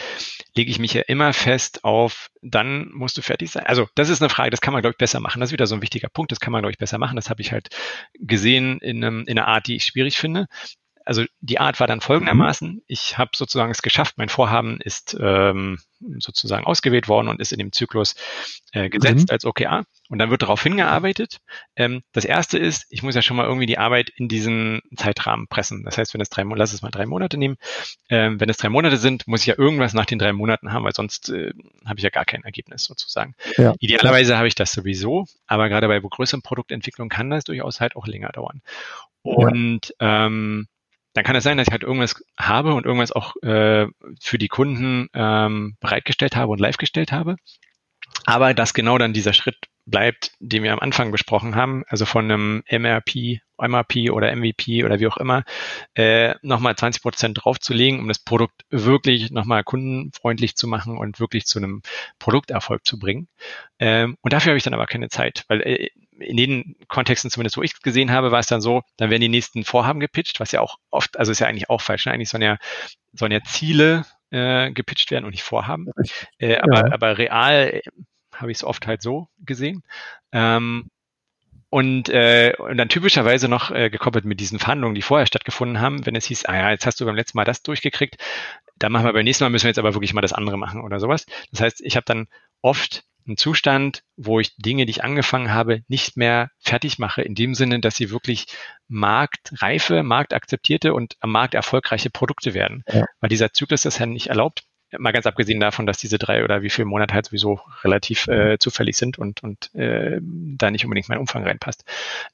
S2: lege ich mich ja immer fest auf, dann musst du fertig sein. Also das ist eine Frage, das kann man, glaube ich, besser machen. Das ist wieder so ein wichtiger Punkt, das kann man, glaube ich, besser machen. Das habe ich halt gesehen in, einem, in einer Art, die ich schwierig finde also die Art war dann folgendermaßen. Ich habe sozusagen es geschafft. Mein Vorhaben ist ähm, sozusagen ausgewählt worden und ist in dem Zyklus äh, gesetzt mhm. als OKA. Und dann wird darauf hingearbeitet. Ähm, das erste ist, ich muss ja schon mal irgendwie die Arbeit in diesen Zeitrahmen pressen. Das heißt, wenn es drei Monate, lass es mal drei Monate nehmen. Ähm, wenn es drei Monate sind, muss ich ja irgendwas nach den drei Monaten haben, weil sonst äh, habe ich ja gar kein Ergebnis sozusagen. Ja. Idealerweise habe ich das sowieso, aber gerade bei größeren Produktentwicklung kann das durchaus halt auch länger dauern. Und ja. ähm, dann kann es sein, dass ich halt irgendwas habe und irgendwas auch äh, für die Kunden ähm, bereitgestellt habe und live gestellt habe. Aber dass genau dann dieser Schritt bleibt, den wir am Anfang besprochen haben, also von einem MRP, MRP oder MVP oder wie auch immer, äh, nochmal 20 Prozent draufzulegen, um das Produkt wirklich nochmal kundenfreundlich zu machen und wirklich zu einem Produkterfolg zu bringen. Ähm, und dafür habe ich dann aber keine Zeit, weil äh, in den Kontexten zumindest, wo ich es gesehen habe, war es dann so, dann werden die nächsten Vorhaben gepitcht, was ja auch oft, also ist ja eigentlich auch falsch. Ne? Eigentlich sollen ja, sollen ja Ziele äh, gepitcht werden und nicht vorhaben. Äh, aber, ja. aber real habe ich es oft halt so gesehen. Ähm, und, äh, und dann typischerweise noch äh, gekoppelt mit diesen Verhandlungen, die vorher stattgefunden haben, wenn es hieß, ah ja, jetzt hast du beim letzten Mal das durchgekriegt, dann machen wir beim nächsten Mal, müssen wir jetzt aber wirklich mal das andere machen oder sowas. Das heißt, ich habe dann oft einen Zustand, wo ich Dinge, die ich angefangen habe, nicht mehr fertig mache, in dem Sinne, dass sie wirklich marktreife, marktakzeptierte und am Markt erfolgreiche Produkte werden. Ja. Weil dieser Zyklus das ja nicht erlaubt. Mal ganz abgesehen davon, dass diese drei oder wie viele Monate halt sowieso relativ äh, zufällig sind und, und äh, da nicht unbedingt mein Umfang reinpasst.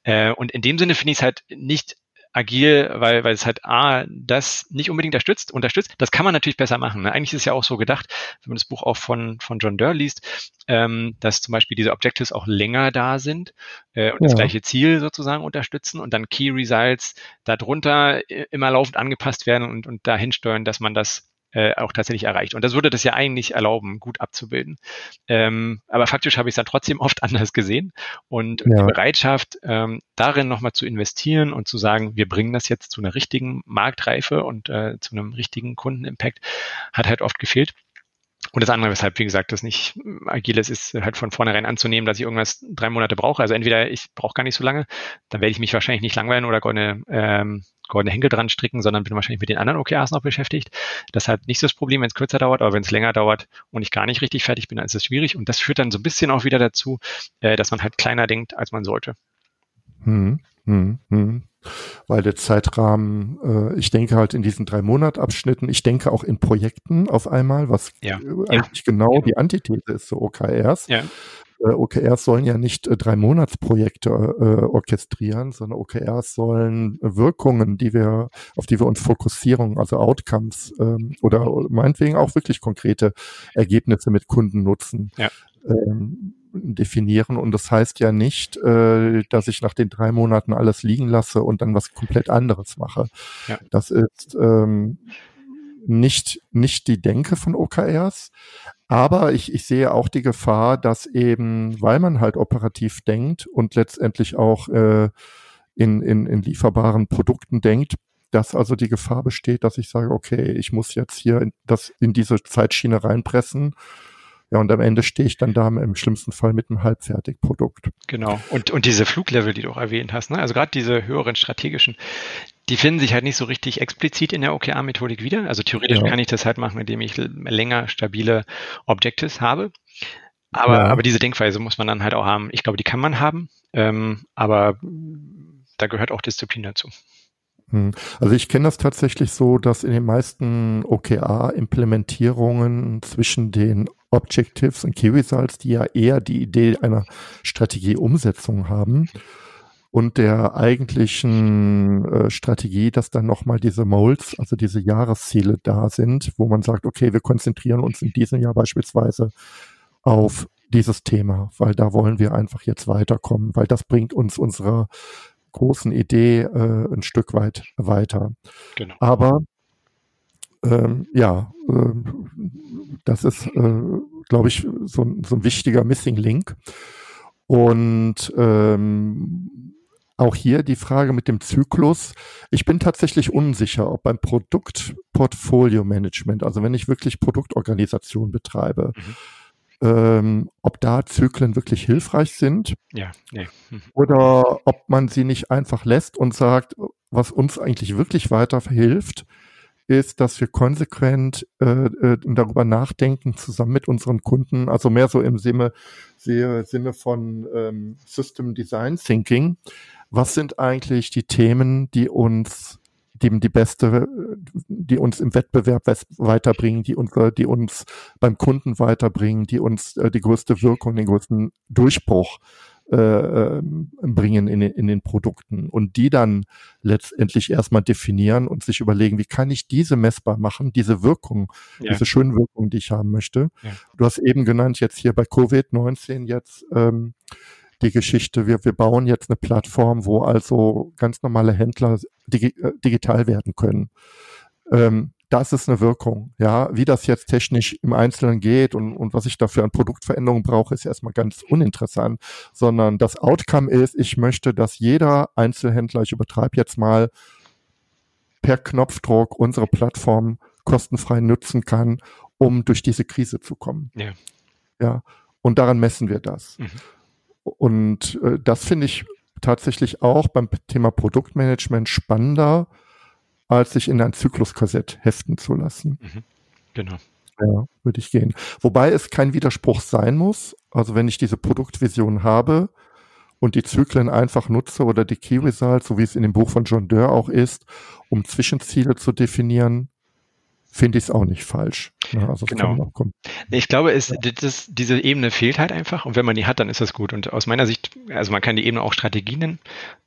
S2: Äh, und in dem Sinne finde ich es halt nicht agil, weil, weil es halt A, das nicht unbedingt unterstützt, unterstützt. Das kann man natürlich besser machen. Ne? Eigentlich ist es ja auch so gedacht, wenn man das Buch auch von, von John Durr liest, ähm, dass zum Beispiel diese Objectives auch länger da sind äh, und ja. das gleiche Ziel sozusagen unterstützen und dann Key Results darunter immer laufend angepasst werden und, und dahin steuern, dass man das äh, auch tatsächlich erreicht. Und das würde das ja eigentlich erlauben, gut abzubilden. Ähm, aber faktisch habe ich es dann trotzdem oft anders gesehen. Und ja. die Bereitschaft, ähm, darin nochmal zu investieren und zu sagen, wir bringen das jetzt zu einer richtigen Marktreife und äh, zu einem richtigen Kundenimpact, hat halt oft gefehlt. Und das andere, weshalb, wie gesagt, das nicht agiles ist, halt von vornherein anzunehmen, dass ich irgendwas drei Monate brauche. Also entweder ich brauche gar nicht so lange, dann werde ich mich wahrscheinlich nicht langweilen oder goldene, ähm, goldene Henkel dran stricken, sondern bin wahrscheinlich mit den anderen OKRs noch beschäftigt. Das hat nicht so das Problem, wenn es kürzer dauert, aber wenn es länger dauert und ich gar nicht richtig fertig bin, dann ist es schwierig. Und das führt dann so ein bisschen auch wieder dazu, äh, dass man halt kleiner denkt, als man sollte.
S1: Hm, hm, hm weil der Zeitrahmen, äh, ich denke halt in diesen drei Monatabschnitten, ich denke auch in Projekten auf einmal, was ja. eigentlich ja. genau die Antithese ist zu OKRs. Ja. Äh, OKRs sollen ja nicht äh, drei Monatsprojekte äh, orchestrieren, sondern OKRs sollen Wirkungen, die wir, auf die wir uns fokussieren, also Outcomes ähm, oder meinetwegen auch wirklich konkrete Ergebnisse mit Kunden nutzen. Ja. Ähm, definieren. Und das heißt ja nicht, äh, dass ich nach den drei Monaten alles liegen lasse und dann was komplett anderes mache. Ja. Das ist ähm, nicht, nicht die Denke von OKRs. Aber ich, ich sehe auch die Gefahr, dass eben, weil man halt operativ denkt und letztendlich auch äh, in, in, in lieferbaren Produkten denkt, dass also die Gefahr besteht, dass ich sage, okay, ich muss jetzt hier in, das in diese Zeitschiene reinpressen ja, und am Ende stehe ich dann da im schlimmsten Fall mit einem Halbfertigprodukt.
S2: Genau. Und, und diese Fluglevel, die du auch erwähnt hast, ne? also gerade diese höheren strategischen, die finden sich halt nicht so richtig explizit in der OKR-Methodik wieder. Also theoretisch ja. kann ich das halt machen, indem ich länger stabile Objectives habe. Aber, ja. aber diese Denkweise muss man dann halt auch haben. Ich glaube, die kann man haben, ähm, aber da gehört auch Disziplin dazu.
S1: Hm. Also ich kenne das tatsächlich so, dass in den meisten OKR-Implementierungen zwischen den Objectives und Key Results, die ja eher die Idee einer Strategieumsetzung haben, und der eigentlichen äh, Strategie, dass dann nochmal diese Molds, also diese Jahresziele da sind, wo man sagt, okay, wir konzentrieren uns in diesem Jahr beispielsweise auf dieses Thema, weil da wollen wir einfach jetzt weiterkommen, weil das bringt uns unserer großen Idee äh, ein Stück weit weiter. Genau. Aber ähm, ja, äh, das ist, äh, glaube ich, so, so ein wichtiger Missing Link. Und ähm, auch hier die Frage mit dem Zyklus. Ich bin tatsächlich unsicher, ob beim Produktportfolio-Management, also wenn ich wirklich Produktorganisation betreibe, mhm ähm, ob da Zyklen wirklich hilfreich sind. Ja, nee. Mhm. Oder ob man sie nicht einfach lässt und sagt, was uns eigentlich wirklich weiter hilft, ist, dass wir konsequent äh, äh, darüber nachdenken, zusammen mit unseren Kunden, also mehr so im Sinne, Sinne von ähm, System Design Thinking. Was sind eigentlich die Themen, die uns die, die beste, die uns im Wettbewerb weiterbringen, die uns, die uns beim Kunden weiterbringen, die uns äh, die größte Wirkung, den größten Durchbruch äh, ähm, bringen in, in den Produkten und die dann letztendlich erstmal definieren und sich überlegen, wie kann ich diese messbar machen, diese Wirkung, ja. diese schönen Wirkungen, die ich haben möchte. Ja. Du hast eben genannt, jetzt hier bei Covid-19 jetzt ähm, die Geschichte, wir, wir bauen jetzt eine Plattform, wo also ganz normale Händler digi äh, digital werden können. Ähm, das ist eine Wirkung. Ja, wie das jetzt technisch im Einzelnen geht und, und was ich dafür an Produktveränderungen brauche, ist erstmal ganz uninteressant, sondern das Outcome ist, ich möchte, dass jeder Einzelhändler, ich übertreibe jetzt mal, per Knopfdruck unsere Plattform kostenfrei nutzen kann, um durch diese Krise zu kommen.
S2: Ja.
S1: Ja. Und daran messen wir das.
S2: Mhm.
S1: Und äh, das finde ich tatsächlich auch beim Thema Produktmanagement spannender, als sich in ein Zykluskorsett heften zu lassen.
S2: Mhm. Genau.
S1: Ja, würde ich gehen. Wobei es kein Widerspruch sein muss. Also wenn ich diese Produktvision habe und die Zyklen einfach nutze oder die Key Results, so wie es in dem Buch von John Doerr auch ist, um Zwischenziele zu definieren, finde ich es auch nicht falsch.
S2: Ja, also genau. Ich glaube, es, das, diese Ebene fehlt halt einfach und wenn man die hat, dann ist das gut. Und aus meiner Sicht, also man kann die Ebene auch Strategie nennen.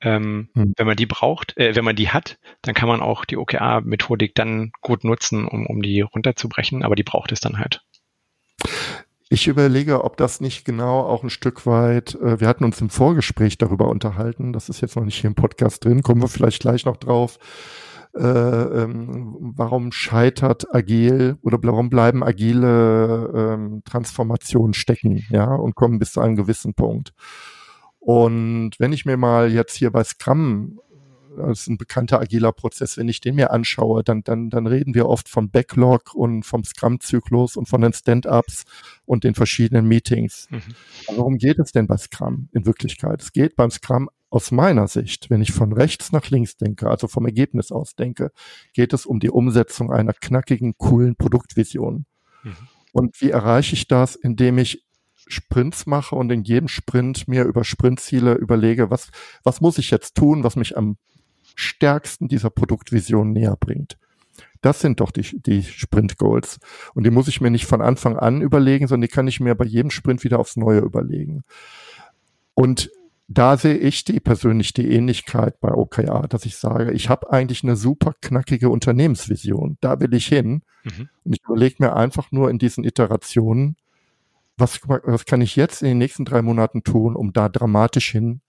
S2: Ähm, hm. Wenn man die braucht, äh, wenn man die hat, dann kann man auch die OKR-Methodik dann gut nutzen, um, um die runterzubrechen, aber die braucht es dann halt.
S1: Ich überlege, ob das nicht genau auch ein Stück weit, äh, wir hatten uns im Vorgespräch darüber unterhalten, das ist jetzt noch nicht hier im Podcast drin, kommen wir vielleicht gleich noch drauf, ähm, warum scheitert agil oder warum bleiben agile ähm, Transformationen stecken, ja, und kommen bis zu einem gewissen Punkt. Und wenn ich mir mal jetzt hier bei Scrum das ist ein bekannter agiler Prozess. Wenn ich den mir anschaue, dann, dann, dann reden wir oft vom Backlog und vom Scrum-Zyklus und von den Stand-ups und den verschiedenen Meetings. Mhm. Worum geht es denn bei Scrum in Wirklichkeit? Es geht beim Scrum aus meiner Sicht, wenn ich von rechts nach links denke, also vom Ergebnis aus denke, geht es um die Umsetzung einer knackigen, coolen Produktvision. Mhm. Und wie erreiche ich das, indem ich Sprints mache und in jedem Sprint mir über Sprintziele überlege, was, was muss ich jetzt tun, was mich am stärksten dieser Produktvision näher bringt. Das sind doch die, die Sprint Goals. Und die muss ich mir nicht von Anfang an überlegen, sondern die kann ich mir bei jedem Sprint wieder aufs Neue überlegen. Und da sehe ich die persönlich die Ähnlichkeit bei OKR, dass ich sage, ich habe eigentlich eine super knackige Unternehmensvision. Da will ich hin. Mhm. Und ich überlege mir einfach nur in diesen Iterationen, was, was kann ich jetzt in den nächsten drei Monaten tun, um da dramatisch hin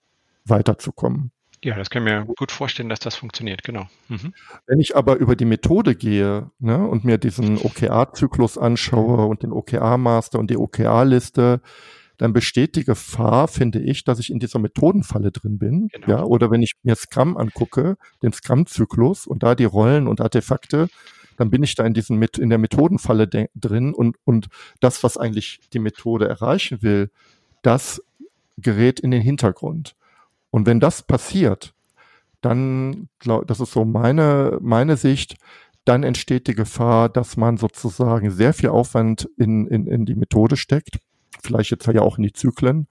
S1: weiterzukommen.
S2: Ja, das kann ich mir gut vorstellen, dass das funktioniert, genau. Mhm.
S1: Wenn ich aber über die Methode gehe ne, und mir diesen OKR-Zyklus anschaue und den OKR-Master und die OKR-Liste, dann besteht die Gefahr, finde ich, dass ich in dieser Methodenfalle drin bin. Genau. Ja, oder wenn ich mir Scrum angucke, den Scrum-Zyklus und da die Rollen und Artefakte, dann bin ich da in diesem in der Methodenfalle drin und und das, was eigentlich die Methode erreichen will, das gerät in den Hintergrund. Und wenn das passiert, dann, das ist so meine meine Sicht, dann entsteht die Gefahr, dass man sozusagen sehr viel Aufwand in, in, in die Methode steckt vielleicht jetzt ja auch in die Zyklen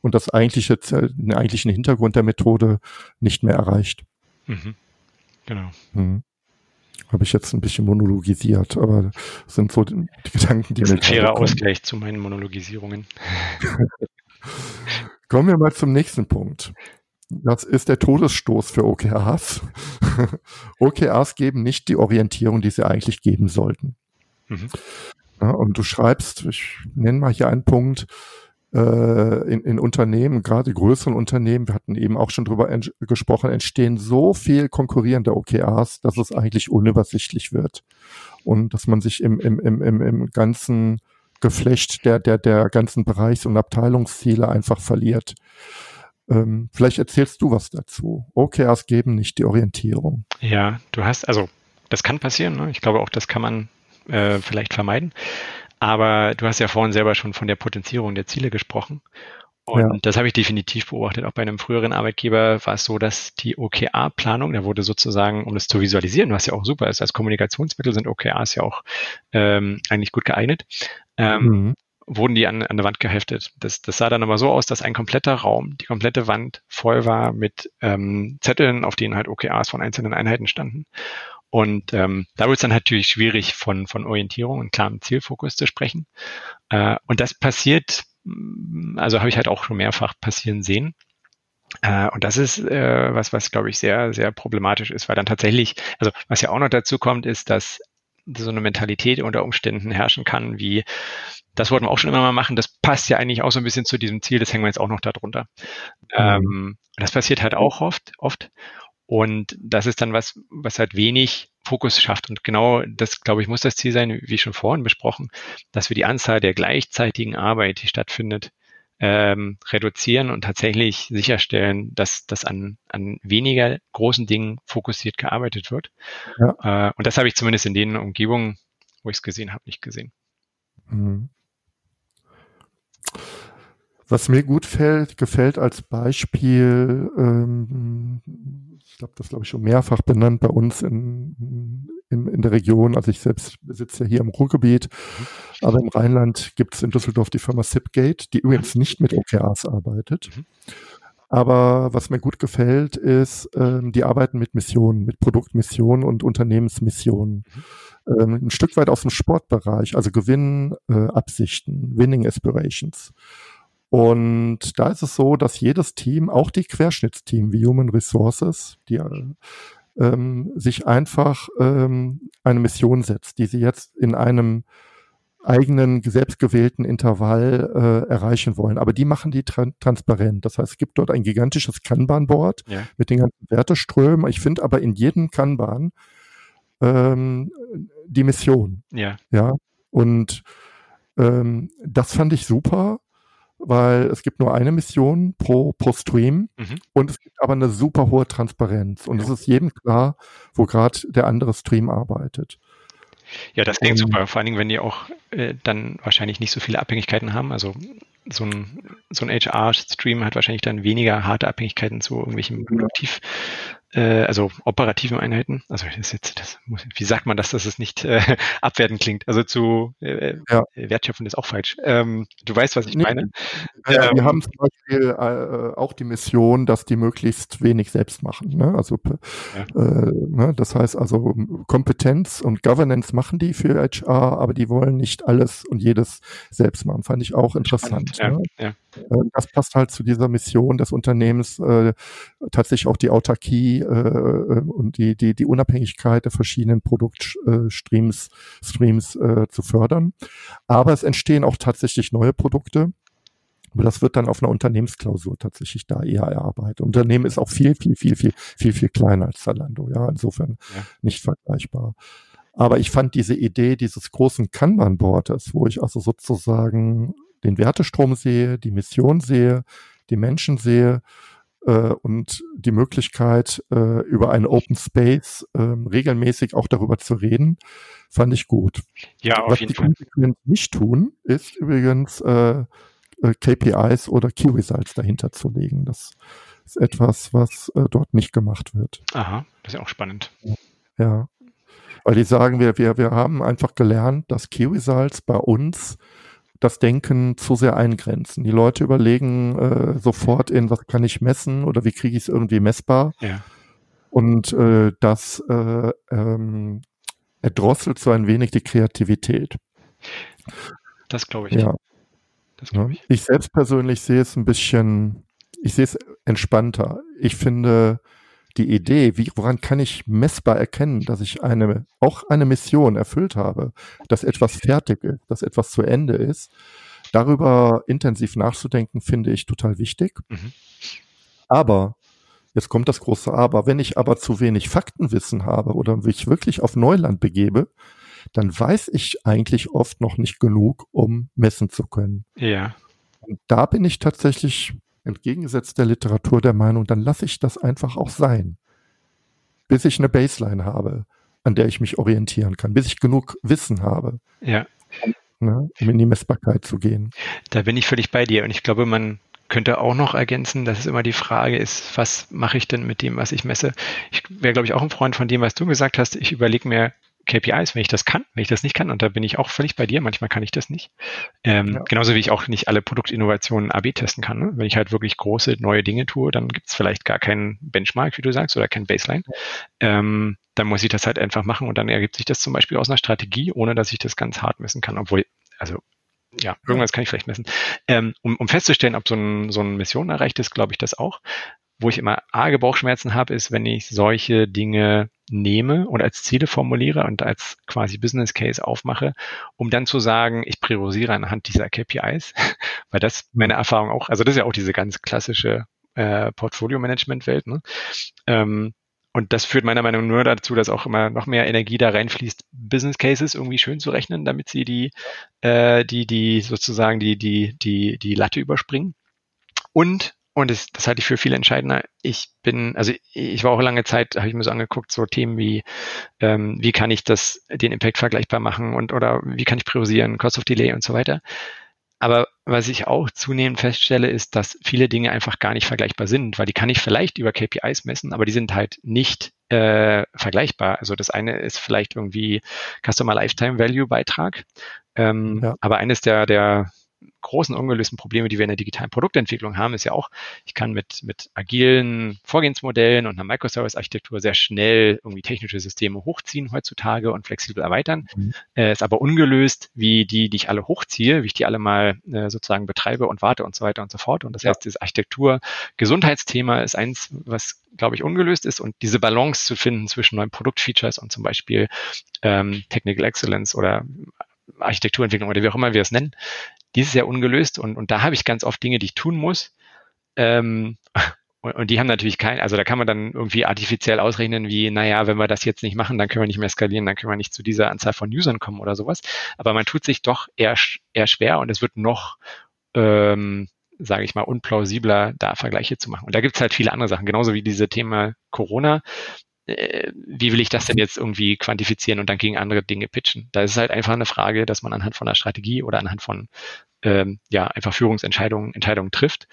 S1: und das eigentliche, den eigentlichen Hintergrund der Methode nicht mehr erreicht.
S2: Mhm. Genau.
S1: Mhm. Habe ich jetzt ein bisschen monologisiert, aber das sind so die, die Gedanken, die
S2: das ist ein fairer Ausgleich zu meinen Monologisierungen.
S1: Kommen wir mal zum nächsten Punkt. Das ist der Todesstoß für OKRs. OKRs geben nicht die Orientierung, die sie eigentlich geben sollten. Mhm. Ja, und du schreibst, ich nenne mal hier einen Punkt, äh, in, in Unternehmen, gerade größeren Unternehmen, wir hatten eben auch schon drüber gesprochen, entstehen so viel konkurrierende OKRs, dass es eigentlich unübersichtlich wird. Und dass man sich im, im, im, im, im ganzen Geflecht der, der, der ganzen Bereichs- und Abteilungsziele einfach verliert. Ähm, vielleicht erzählst du was dazu. OKRs geben nicht die Orientierung.
S2: Ja, du hast, also das kann passieren. Ne? Ich glaube auch, das kann man äh, vielleicht vermeiden. Aber du hast ja vorhin selber schon von der Potenzierung der Ziele gesprochen. Und ja. das habe ich definitiv beobachtet. Auch bei einem früheren Arbeitgeber war es so, dass die OKR-Planung, da wurde sozusagen, um das zu visualisieren, was ja auch super ist, als Kommunikationsmittel sind OKRs ja auch ähm, eigentlich gut geeignet, ähm, mhm. wurden die an, an der Wand geheftet. Das, das sah dann aber so aus, dass ein kompletter Raum, die komplette Wand voll war mit ähm, Zetteln, auf denen halt OKRs von einzelnen Einheiten standen. Und ähm, da wird es dann natürlich schwierig, von, von Orientierung und klarem Zielfokus zu sprechen. Äh, und das passiert, also habe ich halt auch schon mehrfach passieren sehen. Äh, und das ist äh, was, was glaube ich sehr, sehr problematisch ist, weil dann tatsächlich, also was ja auch noch dazu kommt, ist, dass so eine Mentalität unter Umständen herrschen kann, wie das wollten wir auch schon immer mal machen, das passt ja eigentlich auch so ein bisschen zu diesem Ziel, das hängen wir jetzt auch noch darunter. Mhm. Ähm, das passiert halt auch oft, oft. Und das ist dann was, was halt wenig Fokus schafft. Und genau das, glaube ich, muss das Ziel sein, wie schon vorhin besprochen, dass wir die Anzahl der gleichzeitigen Arbeit, die stattfindet, ähm, reduzieren und tatsächlich sicherstellen, dass das an, an weniger großen Dingen fokussiert gearbeitet wird. Ja. Äh, und das habe ich zumindest in den Umgebungen, wo ich es gesehen habe, nicht gesehen. Mhm.
S1: Was mir gut fällt, gefällt als Beispiel, ähm, ich glaube, das glaube ich schon mehrfach benannt bei uns in, in, in der Region. Also ich selbst sitze ja hier im Ruhrgebiet, mhm. aber im Rheinland gibt es in Düsseldorf die Firma Zipgate, die übrigens nicht mit OKRs arbeitet. Mhm. Aber was mir gut gefällt, ist, ähm, die arbeiten mit Missionen, mit Produktmissionen und Unternehmensmissionen. Mhm. Ähm, ein Stück weit aus dem Sportbereich, also Gewinnabsichten, äh, Winning Aspirations. Und da ist es so, dass jedes Team, auch die Querschnittsteam wie Human Resources, die ähm, sich einfach ähm, eine Mission setzt, die sie jetzt in einem eigenen selbstgewählten Intervall äh, erreichen wollen. Aber die machen die tran transparent. Das heißt, es gibt dort ein gigantisches Kanban-Board ja. mit den ganzen Werteströmen. Ich finde aber in jedem Kanban ähm, die Mission. Ja. Ja. Und ähm, das fand ich super weil es gibt nur eine Mission pro, pro Stream mhm. und es gibt aber eine super hohe Transparenz und ja. es ist jedem klar, wo gerade der andere Stream arbeitet.
S2: Ja, das klingt super. Vor allen Dingen, wenn die auch äh, dann wahrscheinlich nicht so viele Abhängigkeiten haben. Also so ein, so ein HR-Stream hat wahrscheinlich dann weniger harte Abhängigkeiten zu irgendwelchen Produktiv, äh, also operativen Einheiten. Also das jetzt, das muss, wie sagt man das, dass es nicht äh, abwertend klingt? Also zu äh, ja. Wertschöpfung ist auch falsch. Ähm, du weißt, was ich nee. meine.
S1: Ja, ähm, wir haben zum Beispiel äh, auch die Mission, dass die möglichst wenig selbst machen. Ne? Also ja. äh, ne? das heißt also Kompetenz und Governance machen die für HR, aber die wollen nicht alles und jedes selbst machen. Fand ich auch interessant. Ne? ja. Äh, das passt halt zu dieser Mission des Unternehmens, äh, tatsächlich auch die Autarkie äh, äh, und die, die, die Unabhängigkeit der verschiedenen Produktstreams Streams, äh, zu fördern. Aber es entstehen auch tatsächlich neue Produkte. Aber das wird dann auf einer Unternehmensklausur tatsächlich da eher erarbeitet. Unternehmen ist auch viel, viel, viel, viel, viel, viel kleiner als Zalando. Ja, insofern ja. nicht vergleichbar. Aber ich fand diese Idee dieses großen Kanban-Boards, wo ich also sozusagen den Wertestrom sehe, die Mission sehe, die Menschen sehe und die Möglichkeit, äh, über einen Open Space äh, regelmäßig auch darüber zu reden, fand ich gut. Ja, auf Was jeden die Fall. nicht tun, ist übrigens äh, äh KPIs oder Key Results dahinter zu legen. Das ist etwas, was äh, dort nicht gemacht wird.
S2: Aha, das ist ja auch spannend.
S1: Ja. Weil die sagen, wir, wir, wir haben einfach gelernt, dass Key Results bei uns das Denken zu sehr eingrenzen. Die Leute überlegen äh, sofort in, was kann ich messen oder wie kriege ich es irgendwie messbar. Ja. Und äh, das äh, ähm, erdrosselt so ein wenig die Kreativität.
S2: Das glaube ich.
S1: Ja. Das glaub ich. ich selbst persönlich sehe es ein bisschen, ich sehe es entspannter. Ich finde, die Idee, wie, woran kann ich messbar erkennen, dass ich eine, auch eine Mission erfüllt habe, dass etwas fertig ist, dass etwas zu Ende ist, darüber intensiv nachzudenken, finde ich total wichtig. Mhm. Aber, jetzt kommt das große Aber, wenn ich aber zu wenig Faktenwissen habe oder mich wirklich auf Neuland begebe, dann weiß ich eigentlich oft noch nicht genug, um messen zu können.
S2: Ja.
S1: Und da bin ich tatsächlich entgegengesetzt der Literatur der Meinung, dann lasse ich das einfach auch sein, bis ich eine Baseline habe, an der ich mich orientieren kann, bis ich genug Wissen habe.
S2: Ja.
S1: Ne, um in die Messbarkeit zu gehen.
S2: Da bin ich völlig bei dir und ich glaube, man könnte auch noch ergänzen, dass es immer die Frage ist, was mache ich denn mit dem, was ich messe? Ich wäre, glaube ich, auch ein Freund von dem, was du gesagt hast. Ich überlege mir KPIs, wenn ich das kann, wenn ich das nicht kann, und da bin ich auch völlig bei dir, manchmal kann ich das nicht. Ähm, ja. Genauso wie ich auch nicht alle Produktinnovationen AB testen kann. Ne? Wenn ich halt wirklich große neue Dinge tue, dann gibt es vielleicht gar keinen Benchmark, wie du sagst, oder kein Baseline. Ähm, dann muss ich das halt einfach machen und dann ergibt sich das zum Beispiel aus einer Strategie, ohne dass ich das ganz hart messen kann, obwohl, also ja, irgendwas kann ich vielleicht messen. Ähm, um, um festzustellen, ob so, ein, so eine Mission erreicht ist, glaube ich das auch. Wo ich immer arge Bauchschmerzen habe, ist, wenn ich solche Dinge nehme und als Ziele formuliere und als quasi Business Case aufmache, um dann zu sagen, ich priorisiere anhand dieser KPIs, weil das meine Erfahrung auch, also das ist ja auch diese ganz klassische äh, Portfolio-Management-Welt, ne? Ähm, und das führt meiner Meinung nach nur dazu, dass auch immer noch mehr Energie da reinfließt, Business Cases irgendwie schön zu rechnen, damit sie die, äh, die, die sozusagen die, die, die, die Latte überspringen. Und und das, das halte ich für viel entscheidender. Ich bin, also ich war auch lange Zeit, habe ich mir so angeguckt, so Themen wie, ähm, wie kann ich das, den Impact vergleichbar machen und oder wie kann ich priorisieren, Cost of Delay und so weiter. Aber was ich auch zunehmend feststelle, ist, dass viele Dinge einfach gar nicht vergleichbar sind, weil die kann ich vielleicht über KPIs messen, aber die sind halt nicht äh, vergleichbar. Also das eine ist vielleicht irgendwie Customer Lifetime Value Beitrag. Ähm, ja. Aber eines der, der großen ungelösten Probleme, die wir in der digitalen Produktentwicklung haben, ist ja auch, ich kann mit, mit agilen Vorgehensmodellen und einer Microservice-Architektur sehr schnell irgendwie technische Systeme hochziehen heutzutage und flexibel erweitern. Mhm. Äh, ist aber ungelöst, wie die, die ich alle hochziehe, wie ich die alle mal äh, sozusagen betreibe und warte und so weiter und so fort. Und das ja. heißt, das Architektur-Gesundheitsthema ist eins, was, glaube ich, ungelöst ist und diese Balance zu finden zwischen neuen Produktfeatures und zum Beispiel ähm, Technical Excellence oder Architekturentwicklung oder wie auch immer wir es nennen, die ist ja ungelöst und, und da habe ich ganz oft Dinge, die ich tun muss. Ähm, und, und die haben natürlich kein, also da kann man dann irgendwie artifiziell ausrechnen, wie, naja, wenn wir das jetzt nicht machen, dann können wir nicht mehr skalieren, dann können wir nicht zu dieser Anzahl von Usern kommen oder sowas. Aber man tut sich doch eher, eher schwer und es wird noch, ähm, sage ich mal, unplausibler, da Vergleiche zu machen. Und da gibt es halt viele andere Sachen, genauso wie diese Thema Corona. Äh, wie will ich das denn jetzt irgendwie quantifizieren und dann gegen andere Dinge pitchen? Da ist es halt einfach eine Frage, dass man anhand von einer Strategie oder anhand von ähm, ja einfach Führungsentscheidungen Entscheidungen trifft.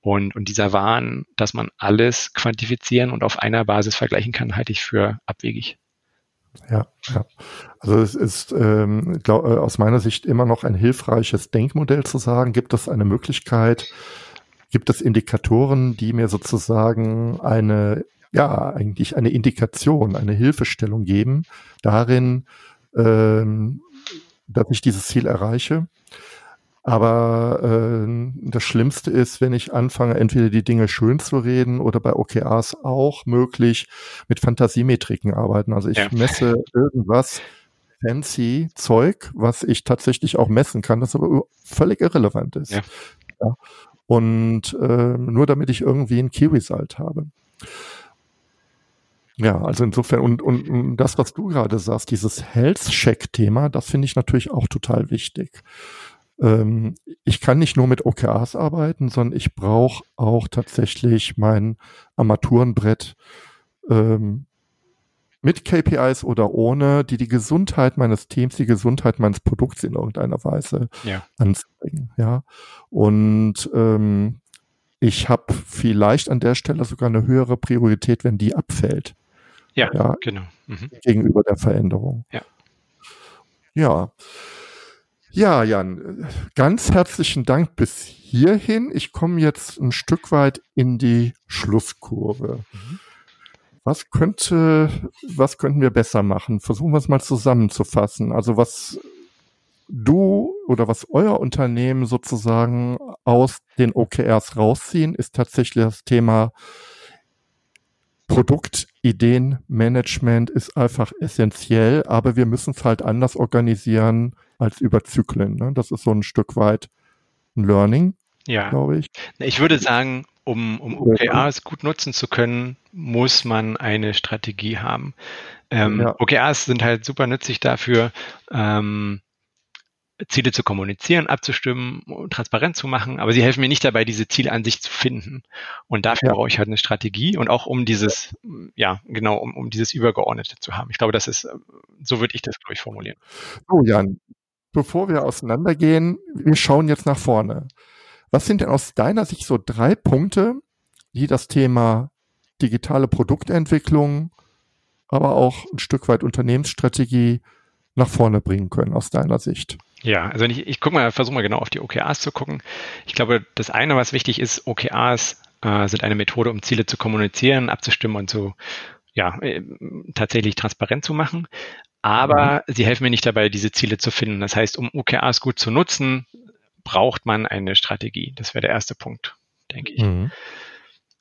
S2: Und, und dieser Wahn, dass man alles quantifizieren und auf einer Basis vergleichen kann, halte ich für abwegig.
S1: Ja, ja. Also es ist ähm, glaub, äh, aus meiner Sicht immer noch ein hilfreiches Denkmodell zu sagen, gibt es eine Möglichkeit, gibt es Indikatoren, die mir sozusagen eine ja eigentlich eine Indikation, eine Hilfestellung geben darin, ähm, dass ich dieses Ziel erreiche. Aber äh, das Schlimmste ist, wenn ich anfange, entweder die Dinge schön zu reden oder bei OKRs auch möglich mit Fantasiemetriken arbeiten. Also ich ja. messe irgendwas fancy Zeug, was ich tatsächlich auch messen kann, das aber völlig irrelevant ist. Ja. ja. Und äh, nur damit ich irgendwie ein Key-Result habe. Ja, also insofern, und, und das, was du gerade sagst, dieses Health-Check-Thema, das finde ich natürlich auch total wichtig. Ähm, ich kann nicht nur mit OKRs arbeiten, sondern ich brauche auch tatsächlich mein Armaturenbrett ähm, mit KPIs oder ohne, die die Gesundheit meines Teams, die Gesundheit meines Produkts in irgendeiner Weise ja. anzeigen. Ja, und ähm, ich habe vielleicht an der Stelle sogar eine höhere Priorität, wenn die abfällt.
S2: Ja, ja genau. Mhm.
S1: Gegenüber der Veränderung.
S2: Ja.
S1: Ja. Ja, Jan, ganz herzlichen Dank bis hierhin. Ich komme jetzt ein Stück weit in die Schlusskurve. Mhm. Was könnte, was könnten wir besser machen? Versuchen wir es mal zusammenzufassen. Also was du oder was euer Unternehmen sozusagen aus den OKRs rausziehen, ist tatsächlich das Thema Produktideenmanagement ist einfach essentiell, aber wir müssen es halt anders organisieren als über Zyklen. Ne? Das ist so ein Stück weit ein Learning,
S2: ja. glaube ich. Ich würde sagen, um, um OKRs gut nutzen zu können, muss man eine Strategie haben. Ähm, ja. OKRs sind halt super nützlich dafür, ähm, Ziele zu kommunizieren, abzustimmen und transparent zu machen, aber sie helfen mir nicht dabei, diese Ziele an sich zu finden. Und dafür ja. brauche ich halt eine Strategie und auch um dieses, ja, genau, um, um dieses Übergeordnete zu haben. Ich glaube, das ist, so würde ich das, glaube ich, formulieren.
S1: So, Jan, bevor wir auseinandergehen, wir schauen jetzt nach vorne. Was sind denn aus deiner Sicht so drei Punkte, die das Thema digitale Produktentwicklung, aber auch ein Stück weit Unternehmensstrategie nach vorne bringen können aus deiner Sicht?
S2: Ja, also ich, ich gucke mal, versuche mal genau auf die OKRs zu gucken. Ich glaube, das eine, was wichtig ist, OKRs äh, sind eine Methode, um Ziele zu kommunizieren, abzustimmen und so ja, äh, tatsächlich transparent zu machen. Aber mhm. sie helfen mir nicht dabei, diese Ziele zu finden. Das heißt, um OKRs gut zu nutzen, braucht man eine Strategie. Das wäre der erste Punkt, denke ich. Mhm.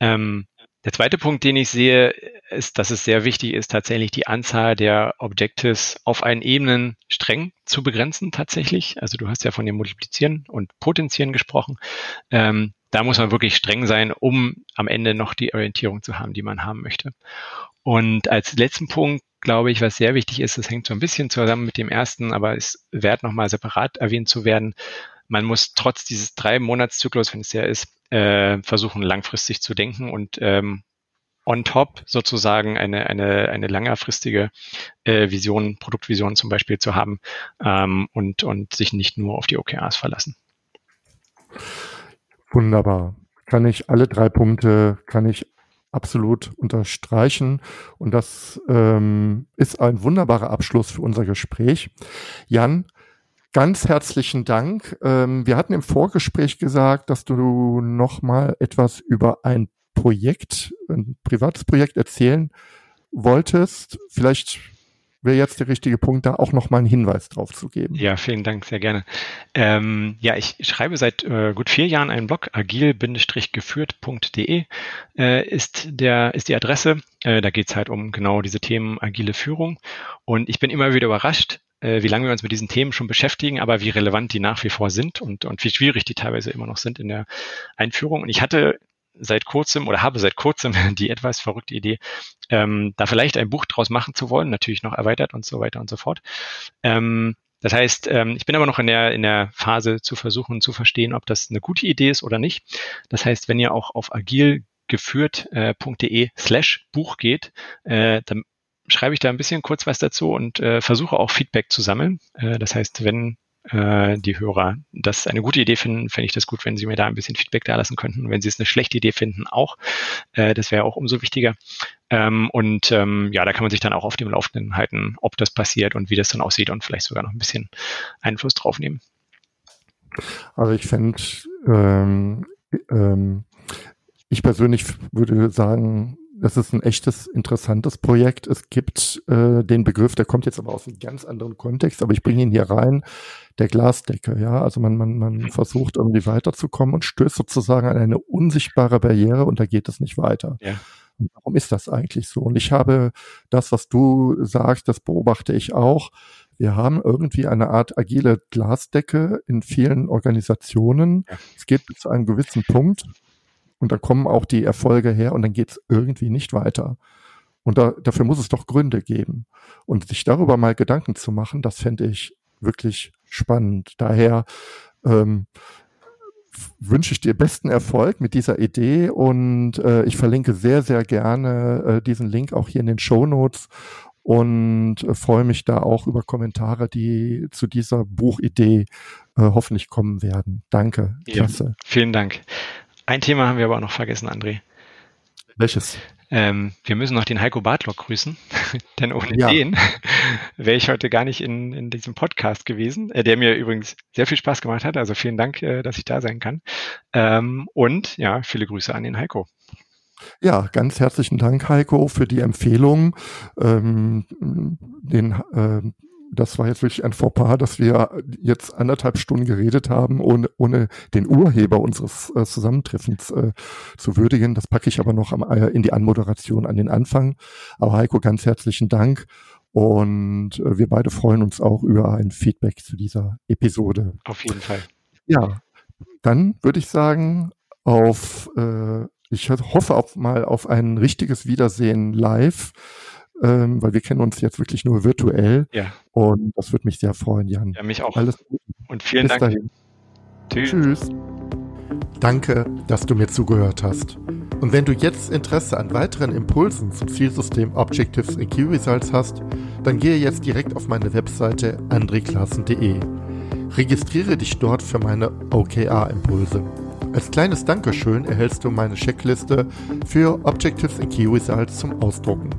S2: Ähm, der zweite Punkt, den ich sehe, ist, dass es sehr wichtig ist, tatsächlich die Anzahl der Objectives auf allen Ebenen streng zu begrenzen tatsächlich. Also du hast ja von dem Multiplizieren und Potenzieren gesprochen. Ähm, da muss man wirklich streng sein, um am Ende noch die Orientierung zu haben, die man haben möchte. Und als letzten Punkt glaube ich, was sehr wichtig ist, das hängt so ein bisschen zusammen mit dem ersten, aber ist wert nochmal separat erwähnt zu werden. Man muss trotz dieses drei Monatszyklus, wenn es der ist, äh, versuchen langfristig zu denken und ähm, on top sozusagen eine, eine, eine längerfristige äh, Vision, Produktvision zum Beispiel zu haben ähm, und, und sich nicht nur auf die OKRs verlassen.
S1: Wunderbar. Kann ich alle drei Punkte, kann ich absolut unterstreichen. Und das ähm, ist ein wunderbarer Abschluss für unser Gespräch. Jan, ganz herzlichen Dank. Ähm, wir hatten im Vorgespräch gesagt, dass du noch mal etwas über ein Projekt, ein privates Projekt erzählen wolltest. Vielleicht wäre jetzt der richtige Punkt, da auch nochmal einen Hinweis drauf zu geben.
S2: Ja, vielen Dank, sehr gerne. Ähm, ja, ich schreibe seit äh, gut vier Jahren einen Blog, agil-geführt.de äh, ist, der, ist die Adresse. Äh, da geht's halt um genau diese Themen agile Führung. Und ich bin immer wieder überrascht, wie lange wir uns mit diesen Themen schon beschäftigen, aber wie relevant die nach wie vor sind und, und wie schwierig die teilweise immer noch sind in der Einführung. Und ich hatte seit kurzem oder habe seit kurzem die etwas verrückte Idee, ähm, da vielleicht ein Buch draus machen zu wollen, natürlich noch erweitert und so weiter und so fort. Ähm, das heißt, ähm, ich bin aber noch in der, in der Phase zu versuchen zu verstehen, ob das eine gute Idee ist oder nicht. Das heißt, wenn ihr auch auf agilgeführt.de slash Buch geht, äh, dann schreibe ich da ein bisschen kurz was dazu und äh, versuche auch Feedback zu sammeln. Äh, das heißt, wenn äh, die Hörer das eine gute Idee finden, fände ich das gut, wenn sie mir da ein bisschen Feedback da lassen könnten. Wenn sie es eine schlechte Idee finden, auch. Äh, das wäre auch umso wichtiger. Ähm, und ähm, ja, da kann man sich dann auch auf dem Laufenden halten, ob das passiert und wie das dann aussieht und vielleicht sogar noch ein bisschen Einfluss drauf nehmen.
S1: Also ich fände, ähm, ähm, ich persönlich würde sagen, das ist ein echtes, interessantes Projekt. Es gibt äh, den Begriff, der kommt jetzt aber aus einem ganz anderen Kontext, aber ich bringe ihn hier rein, der Glasdecke. Ja, also man, man, man versucht irgendwie weiterzukommen und stößt sozusagen an eine unsichtbare Barriere und da geht es nicht weiter. Ja. Und warum ist das eigentlich so? Und ich habe das, was du sagst, das beobachte ich auch. Wir haben irgendwie eine Art agile Glasdecke in vielen Organisationen. Ja. Es geht bis zu einem gewissen Punkt und da kommen auch die Erfolge her und dann geht es irgendwie nicht weiter. Und da, dafür muss es doch Gründe geben. Und sich darüber mal Gedanken zu machen, das fände ich wirklich spannend. Daher ähm, wünsche ich dir besten Erfolg mit dieser Idee und äh, ich verlinke sehr, sehr gerne äh, diesen Link auch hier in den Show Notes und äh, freue mich da auch über Kommentare, die zu dieser Buchidee äh, hoffentlich kommen werden. Danke.
S2: Klasse. Ja, vielen Dank. Ein Thema haben wir aber auch noch vergessen, André.
S1: Welches?
S2: Ähm, wir müssen noch den Heiko Bartlock grüßen, denn ohne ja. den wäre ich heute gar nicht in, in diesem Podcast gewesen, äh, der mir übrigens sehr viel Spaß gemacht hat. Also vielen Dank, äh, dass ich da sein kann. Ähm, und ja, viele Grüße an den Heiko.
S1: Ja, ganz herzlichen Dank, Heiko, für die Empfehlung. Ähm, den äh, das war jetzt wirklich ein Fauxpas, dass wir jetzt anderthalb Stunden geredet haben, ohne, ohne den Urheber unseres äh, Zusammentreffens äh, zu würdigen. Das packe ich aber noch am, äh, in die Anmoderation an den Anfang. Aber Heiko, ganz herzlichen Dank. Und äh, wir beide freuen uns auch über ein Feedback zu dieser Episode.
S2: Auf jeden Fall.
S1: Ja, dann würde ich sagen, auf, äh, ich hoffe auf mal auf ein richtiges Wiedersehen live ähm, weil wir kennen uns jetzt wirklich nur virtuell. Ja. Und das würde mich sehr freuen, Jan.
S2: Ja, mich auch.
S1: Alles Gute.
S2: Und vielen Bis Dank. Dahin.
S1: Tschüss. Tschüss. Danke, dass du mir zugehört hast. Und wenn du jetzt Interesse an weiteren Impulsen zum Zielsystem Objectives in Key Results hast, dann gehe jetzt direkt auf meine Webseite andreklassen.de. Registriere dich dort für meine OKR-Impulse. Als kleines Dankeschön erhältst du meine Checkliste für Objectives in Key Results zum Ausdrucken.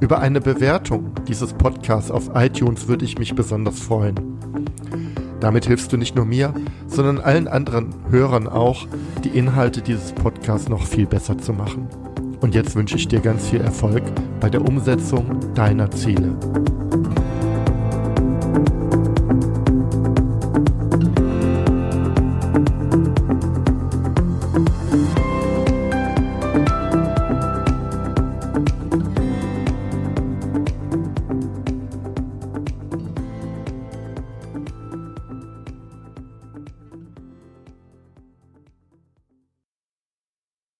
S1: Über eine Bewertung dieses Podcasts auf iTunes würde ich mich besonders freuen. Damit hilfst du nicht nur mir, sondern allen anderen Hörern auch, die Inhalte dieses Podcasts noch viel besser zu machen. Und jetzt wünsche ich dir ganz viel Erfolg bei der Umsetzung deiner Ziele.